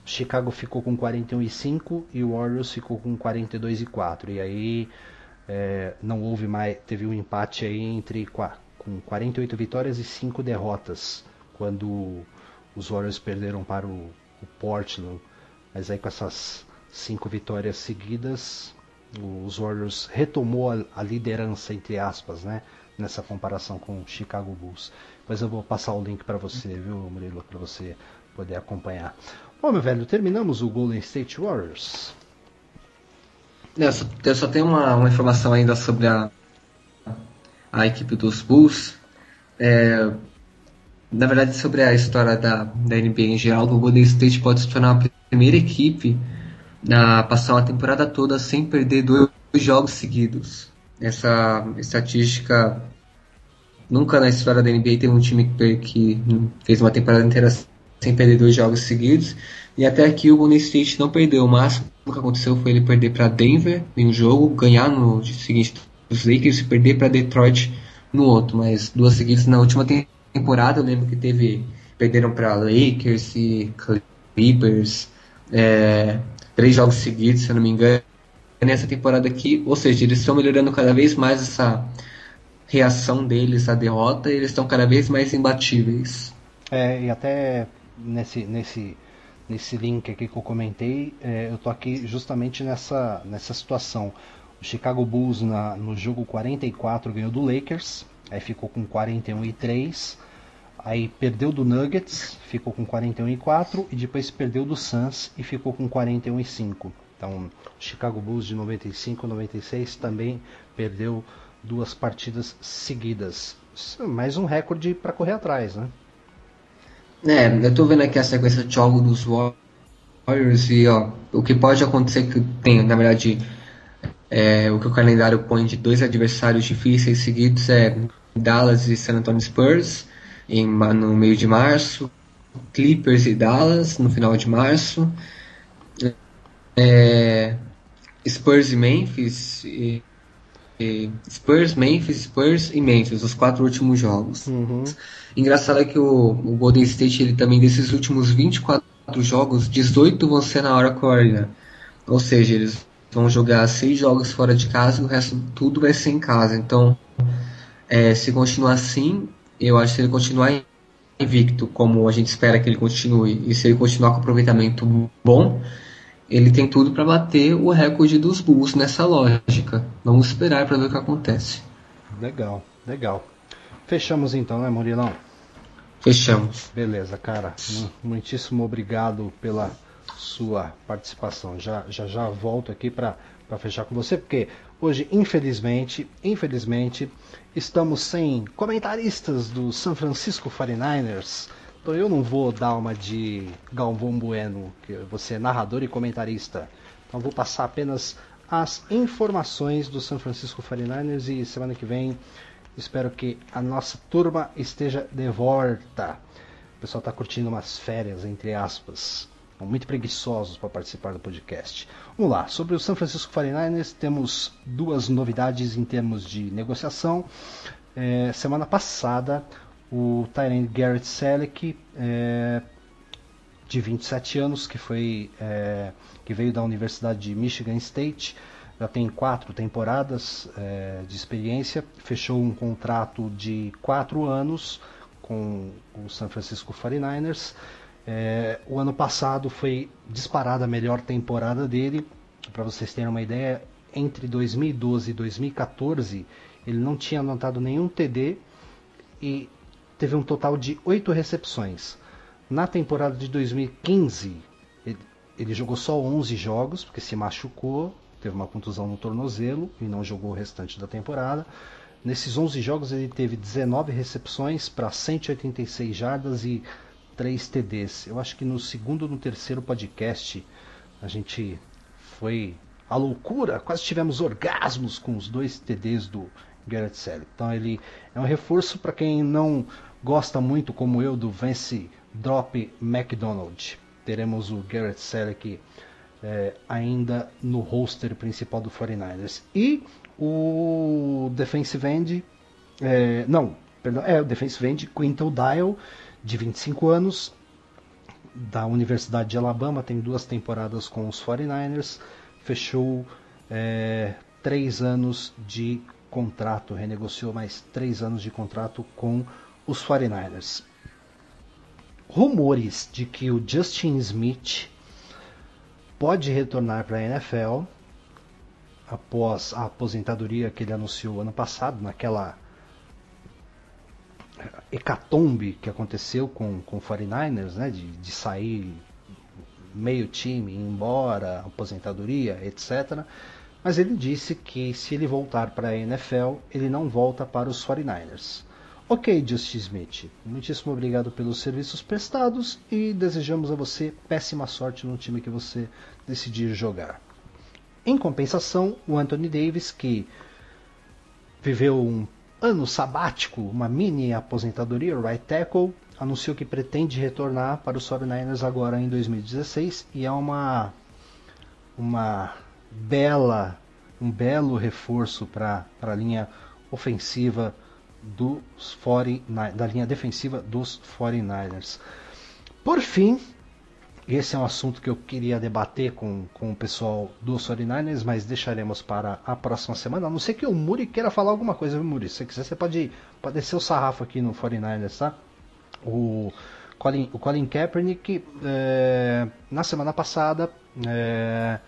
Chicago ficou com 41 e 5 e o Warriors ficou com 42 e 4. E aí é, não houve mais, teve um empate aí entre com 48 vitórias e 5 derrotas quando os Warriors perderam para o, o Portland. Mas aí com essas cinco vitórias seguidas, os Warriors retomou a, a liderança entre aspas, né? Nessa comparação com o Chicago Bulls. Mas eu vou passar o link para você, viu, Murilo, para você poder acompanhar. Bom, meu velho, terminamos o Golden State Warriors. Eu só, eu só tenho uma, uma, informação ainda sobre a, a equipe dos Bulls. É, na verdade, sobre a história da, da NBA em geral, o Golden State pode se tornar a primeira equipe a passar uma temporada toda sem perder dois jogos seguidos. Essa estatística Nunca na história da NBA teve um time que, que fez uma temporada inteira sem perder dois jogos seguidos. E até aqui o Golden State não perdeu. O máximo que aconteceu foi ele perder para Denver em um jogo, ganhar no seguinte dos Lakers e perder para Detroit no outro. Mas duas seguidas na última temporada eu lembro que teve perderam para Lakers e Clippers, é, três jogos seguidos, se eu não me engano. Nessa temporada aqui, ou seja, eles estão melhorando cada vez mais essa reação deles à derrota, eles estão cada vez mais imbatíveis. É, e até nesse, nesse, nesse link aqui que eu comentei, é, eu tô aqui justamente nessa, nessa situação. O Chicago Bulls na, no jogo 44 ganhou do Lakers, aí ficou com 41 e 3. Aí perdeu do Nuggets, ficou com 41 e 4 e depois perdeu do Suns e ficou com 41 e 5. Então, o Chicago Bulls de 95 96 também perdeu duas partidas seguidas. Mais um recorde para correr atrás, né? É, eu tô vendo aqui a sequência de jogos dos Warriors e ó, o que pode acontecer que tem, na verdade, é, o que o calendário põe de dois adversários difíceis seguidos é Dallas e San Antonio Spurs em, no meio de março, Clippers e Dallas no final de março, é, Spurs e Memphis e Spurs, Memphis, Spurs e Memphis, os quatro últimos jogos. Uhum. Engraçado é que o, o, Golden State, ele também, desses últimos 24 jogos, 18 vão ser na hora Arena. Ou seja, eles vão jogar seis jogos fora de casa e o resto tudo vai ser em casa. Então, é, se continuar assim, eu acho que se ele continuar invicto, como a gente espera que ele continue, e se ele continuar com aproveitamento bom, ele tem tudo para bater o recorde dos Bulls nessa lógica. Vamos esperar para ver o que acontece. Legal, legal. Fechamos então, né, Murilão? Fechamos. Beleza, cara. Muitíssimo obrigado pela sua participação. Já já, já volto aqui para fechar com você, porque hoje, infelizmente, infelizmente, estamos sem comentaristas do San Francisco 49ers. Então eu não vou dar uma de Galvão Bueno, que você é narrador e comentarista. Então vou passar apenas as informações do San Francisco 49ers e semana que vem espero que a nossa turma esteja de volta. O pessoal está curtindo umas férias, entre aspas. muito preguiçosos para participar do podcast. Vamos lá, sobre o San Francisco 49ers, temos duas novidades em termos de negociação. É, semana passada, o Tyrant Garrett Selleck, é, de 27 anos, que, foi, é, que veio da Universidade de Michigan State, já tem quatro temporadas é, de experiência, fechou um contrato de quatro anos com o San Francisco 49ers. É, o ano passado foi disparada a melhor temporada dele. Para vocês terem uma ideia, entre 2012 e 2014 ele não tinha anotado nenhum TD e teve um total de 8 recepções. Na temporada de 2015 ele, ele jogou só 11 jogos porque se machucou, teve uma contusão no tornozelo e não jogou o restante da temporada. Nesses 11 jogos ele teve 19 recepções para 186 jardas e 3 TDs. Eu acho que no segundo ou no terceiro podcast a gente foi a loucura, quase tivemos orgasmos com os dois TDs do Garrett Selleck. Então ele é um reforço para quem não gosta muito, como eu, do Vance Drop McDonald. Teremos o Garrett Selleck é, ainda no roster principal do 49ers. E o defensive end, é, não, perdão, é o defensive end Quintal Dial, de 25 anos, da Universidade de Alabama, tem duas temporadas com os 49ers, fechou é, três anos de contrato, renegociou mais três anos de contrato com os 49ers. Rumores de que o Justin Smith pode retornar para a NFL após a aposentadoria que ele anunciou ano passado, naquela hecatombe que aconteceu com, com o 49ers, né, de, de sair meio time, ir embora, aposentadoria, etc. Mas ele disse que se ele voltar para a NFL, ele não volta para os 49ers. Ok, Justin Smith, muitíssimo obrigado pelos serviços prestados e desejamos a você péssima sorte no time que você decidir jogar. Em compensação, o Anthony Davis, que viveu um ano sabático, uma mini aposentadoria, right tackle, anunciou que pretende retornar para os 49ers agora em 2016 e é uma uma bela um belo reforço para a linha ofensiva dos 40, da linha defensiva dos 49ers. Por fim, esse é um assunto que eu queria debater com, com o pessoal dos 49ers, mas deixaremos para a próxima semana. A não ser que o Muri queira falar alguma coisa, viu, Muri? Se você quiser, você pode, pode descer o sarrafo aqui no 49ers, tá? O Colin, o Colin Kaepernick, é, na semana passada, é,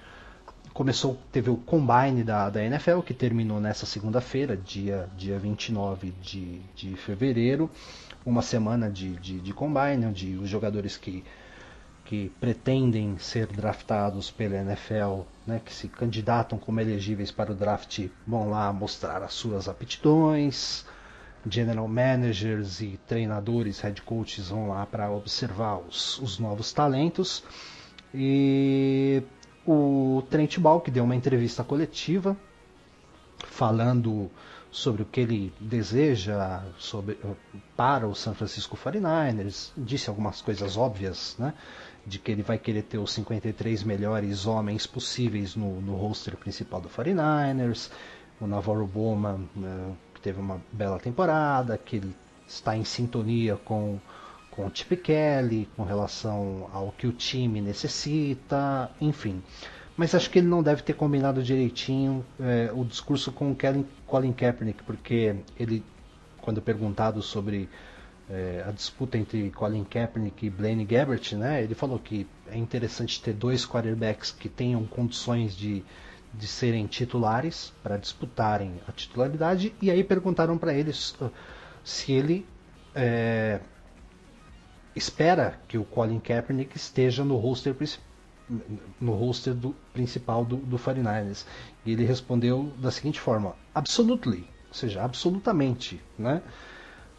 começou, teve o combine da, da NFL, que terminou nessa segunda-feira, dia, dia 29 de, de fevereiro. Uma semana de, de, de combine, onde os jogadores que que pretendem ser draftados pela NFL, né, que se candidatam como elegíveis para o draft, vão lá mostrar as suas aptidões. General managers e treinadores, head coaches vão lá para observar os, os, novos talentos. E o Trent que deu uma entrevista coletiva falando sobre o que ele deseja sobre, para o San Francisco 49ers, disse algumas coisas óbvias, né? de que ele vai querer ter os 53 melhores homens possíveis no, no roster principal do 49ers. O Navarro Bowman, né, que teve uma bela temporada, que ele está em sintonia com, com o Chip Kelly, com relação ao que o time necessita, enfim. Mas acho que ele não deve ter combinado direitinho é, o discurso com o Colin Kaepernick, porque ele, quando perguntado sobre é, a disputa entre Colin Kaepernick e Blaine Gabbert, né? Ele falou que é interessante ter dois quarterbacks que tenham condições de, de serem titulares para disputarem a titularidade e aí perguntaram para ele se ele é, espera que o Colin Kaepernick esteja no roster no roster do, principal do, do 49ers. E ele respondeu da seguinte forma: absolutely, ou seja, absolutamente, né?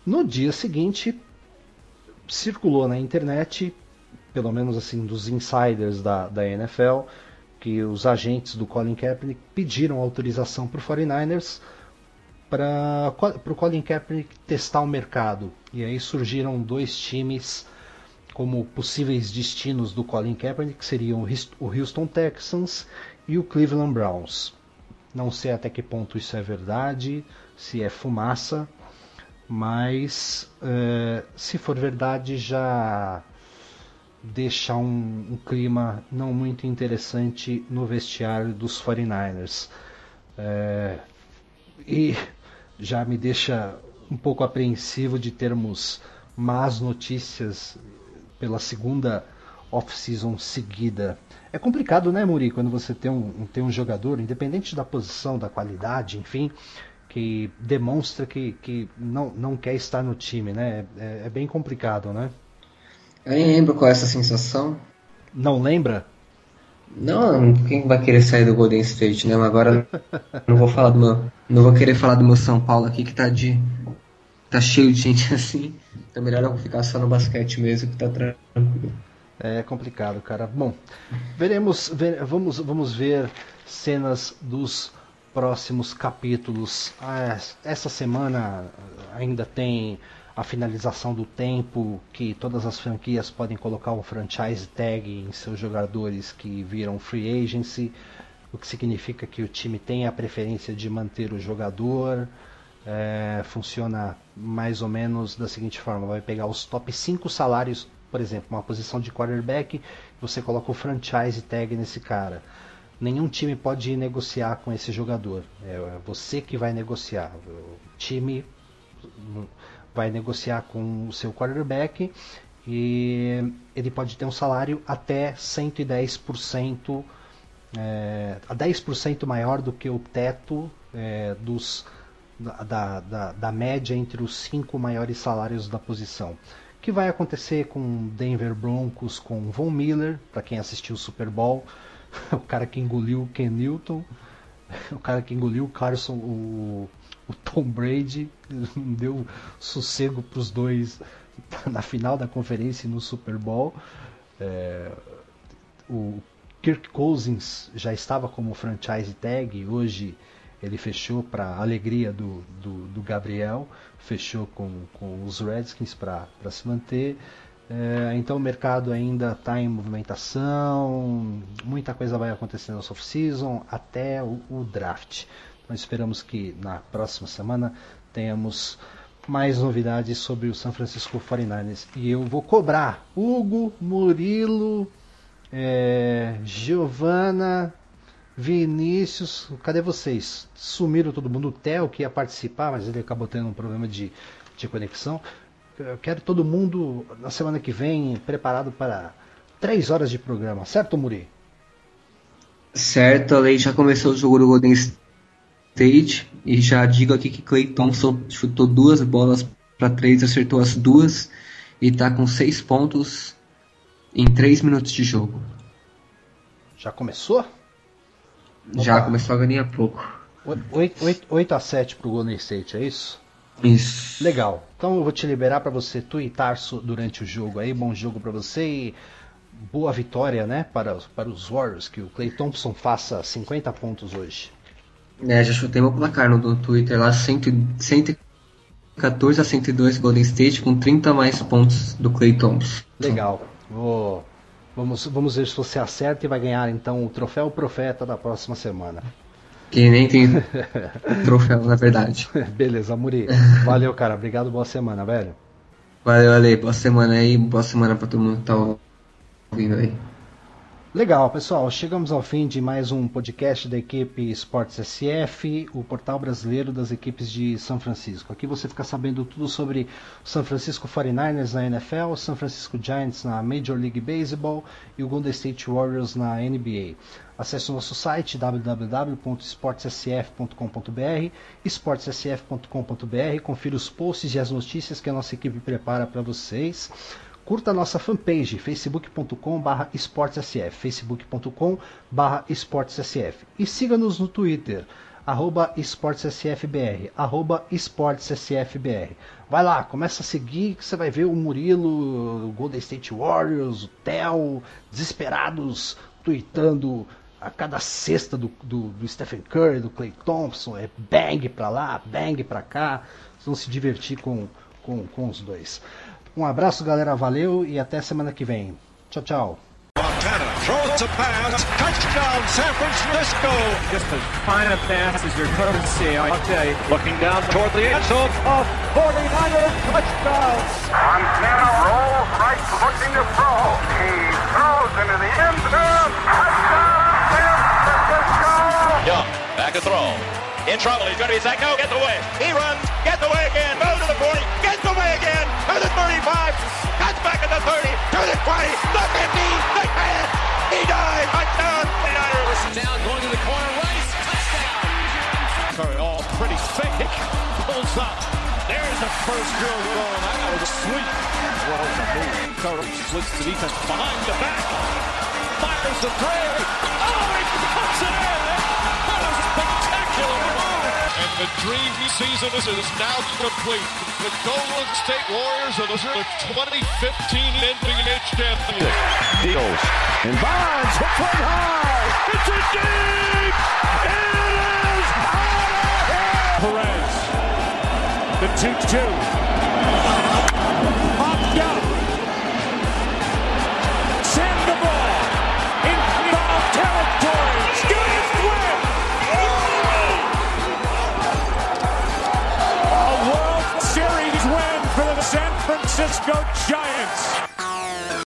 No dia seguinte, circulou na internet, pelo menos assim dos insiders da, da NFL, que os agentes do Colin Kaepernick pediram autorização para o 49ers para o Colin Kaepernick testar o mercado. E aí surgiram dois times como possíveis destinos do Colin Kaepernick, que seriam o Houston Texans e o Cleveland Browns. Não sei até que ponto isso é verdade, se é fumaça, mas é, se for verdade já deixa um, um, clima não muito interessante no vestiário dos 49ers. É, e já me deixa um pouco apreensivo de termos más notícias pela segunda off-season seguida. É complicado, né, Muri, quando você tem um, tem um jogador, independente da posição, da qualidade, enfim, que demonstra que, que não, não quer estar no time, né? É, é bem complicado, né? Eu nem lembro qual é essa sensação. Não lembra? Não, quem vai querer sair do Golden State, né? Mas agora não vou falar do meu. Não vou querer falar do meu São Paulo aqui que tá de. tá cheio de gente assim. Então melhor eu ficar só no basquete mesmo que tá tranquilo. É complicado, cara. Bom, veremos, ver, vamos, vamos ver cenas dos próximos capítulos. Ah, essa semana ainda tem a finalização do tempo que todas as franquias podem colocar um franchise tag em seus jogadores que viram free agency, o que significa que o time tem a preferência de manter o jogador. É, funciona mais ou menos da seguinte forma: vai pegar os top 5 salários, por exemplo, uma posição de quarterback, você coloca o franchise tag nesse cara nenhum time pode negociar com esse jogador. É você que vai negociar. O time vai negociar com o seu quarterback e ele pode ter um salário até 110%, é, a 10% maior do que o teto é, dos, da, da, da média entre os cinco maiores salários da posição. O que vai acontecer com Denver Broncos, com Von Miller, para quem assistiu o Super Bowl, o cara que engoliu o Ken Newton, o cara que engoliu o Carson, o, o Tom Brady, deu sossego para os dois na final da conferência e no Super Bowl. É, o Kirk Cousins já estava como franchise tag, hoje ele fechou para alegria do, do, do, Gabriel, fechou com, com os Redskins para se manter. É, então o mercado ainda está em movimentação, muita coisa vai acontecer no off-season até o, o draft. Nós esperamos que na próxima semana tenhamos mais novidades sobre o San Francisco 49ers. E eu vou cobrar Hugo, Murilo, é, Giovana, Vinícius, cadê vocês? Sumiram todo mundo. O Theo que ia participar, mas ele acabou tendo um problema de, de conexão. Eu quero todo mundo na semana que vem preparado para três horas de programa, certo, Muri? Certo, a já começou o jogo do Golden State e já digo aqui que Clay Thompson chutou duas bolas para três, acertou as duas e está com seis pontos em três minutos de jogo. Já começou? Já Opa. começou a ganhar pouco. 8, 8, 8 a 7 para o Golden State, é isso? Isso. Legal. Então eu vou te liberar para você twittar durante o jogo aí. Bom jogo para você e boa vitória, né, para, para os Warriors. Que o Clay Thompson faça 50 pontos hoje. É, já chutei meu placar no, Twitter lá, 100, 114 a 102 Golden State com 30 mais pontos do Clay Thompson. Legal. Vou, vamos, vamos ver se você acerta e vai ganhar então o troféu profeta da próxima semana. Que nem tem troféu, na verdade. Beleza, Muri. Valeu, cara. Obrigado, boa semana, velho. Valeu, Ale. Boa semana aí. Boa semana pra todo mundo que tá ouvindo aí. Legal, pessoal. Chegamos ao fim de mais um podcast da equipe Sports SF, o portal brasileiro das equipes de São Francisco. Aqui você fica sabendo tudo sobre São Francisco 49ers na NFL, São Francisco Giants na Major League Baseball e o Golden State Warriors na NBA. Acesse o nosso site www.esportssf.com.br, esportssf.com.br, confira os posts e as notícias que a nossa equipe prepara para vocês. Curta a nossa fanpage, facebook.com.br esportessf, facebook.com.br esportessf. E siga-nos no Twitter, arroba esportessfbr, arroba esportessfbr. Vai lá, começa a seguir que você vai ver o Murilo, o Golden State Warriors, o Theo, desesperados, tweetando a cada cesta do, do, do, Stephen Curry, do Clay Thompson, é bang pra lá, bang pra cá. Vocês vão se divertir com, com, com os dois. Um abraço, galera. Valeu e até semana que vem. Tchau, tchau. Montana throws a pass. Touchdown, San Francisco. Just as fine a pass as. Looking down toward the end zone. 49ers touchdown. Montana rolls right, looking to throw. He throws into the end zone. Touchdown, San Francisco. Young, back to throw. In trouble, he's going to be sacked. No, gets away. He runs, gets away again. Move to the 40, gets. To the 35, cuts back at the 30, to the 20, the 50, the 10. He dives. Touchdown, 49ers. Down, going to the corner, Rice, touchdown. Curry all pretty fake. Pulls up. There's the first drill goal. That was a sweep. Rolls the move. Curry splits the defense behind the back. Fires the three. Oh, he puts it in. The dream season is now complete. The Golden State Warriors are the 2015 NBA champions. Deals. And Bonds hits one high. It's a deep. It is out of here. Perez. The 2-2. Popped up. Francisco Giants.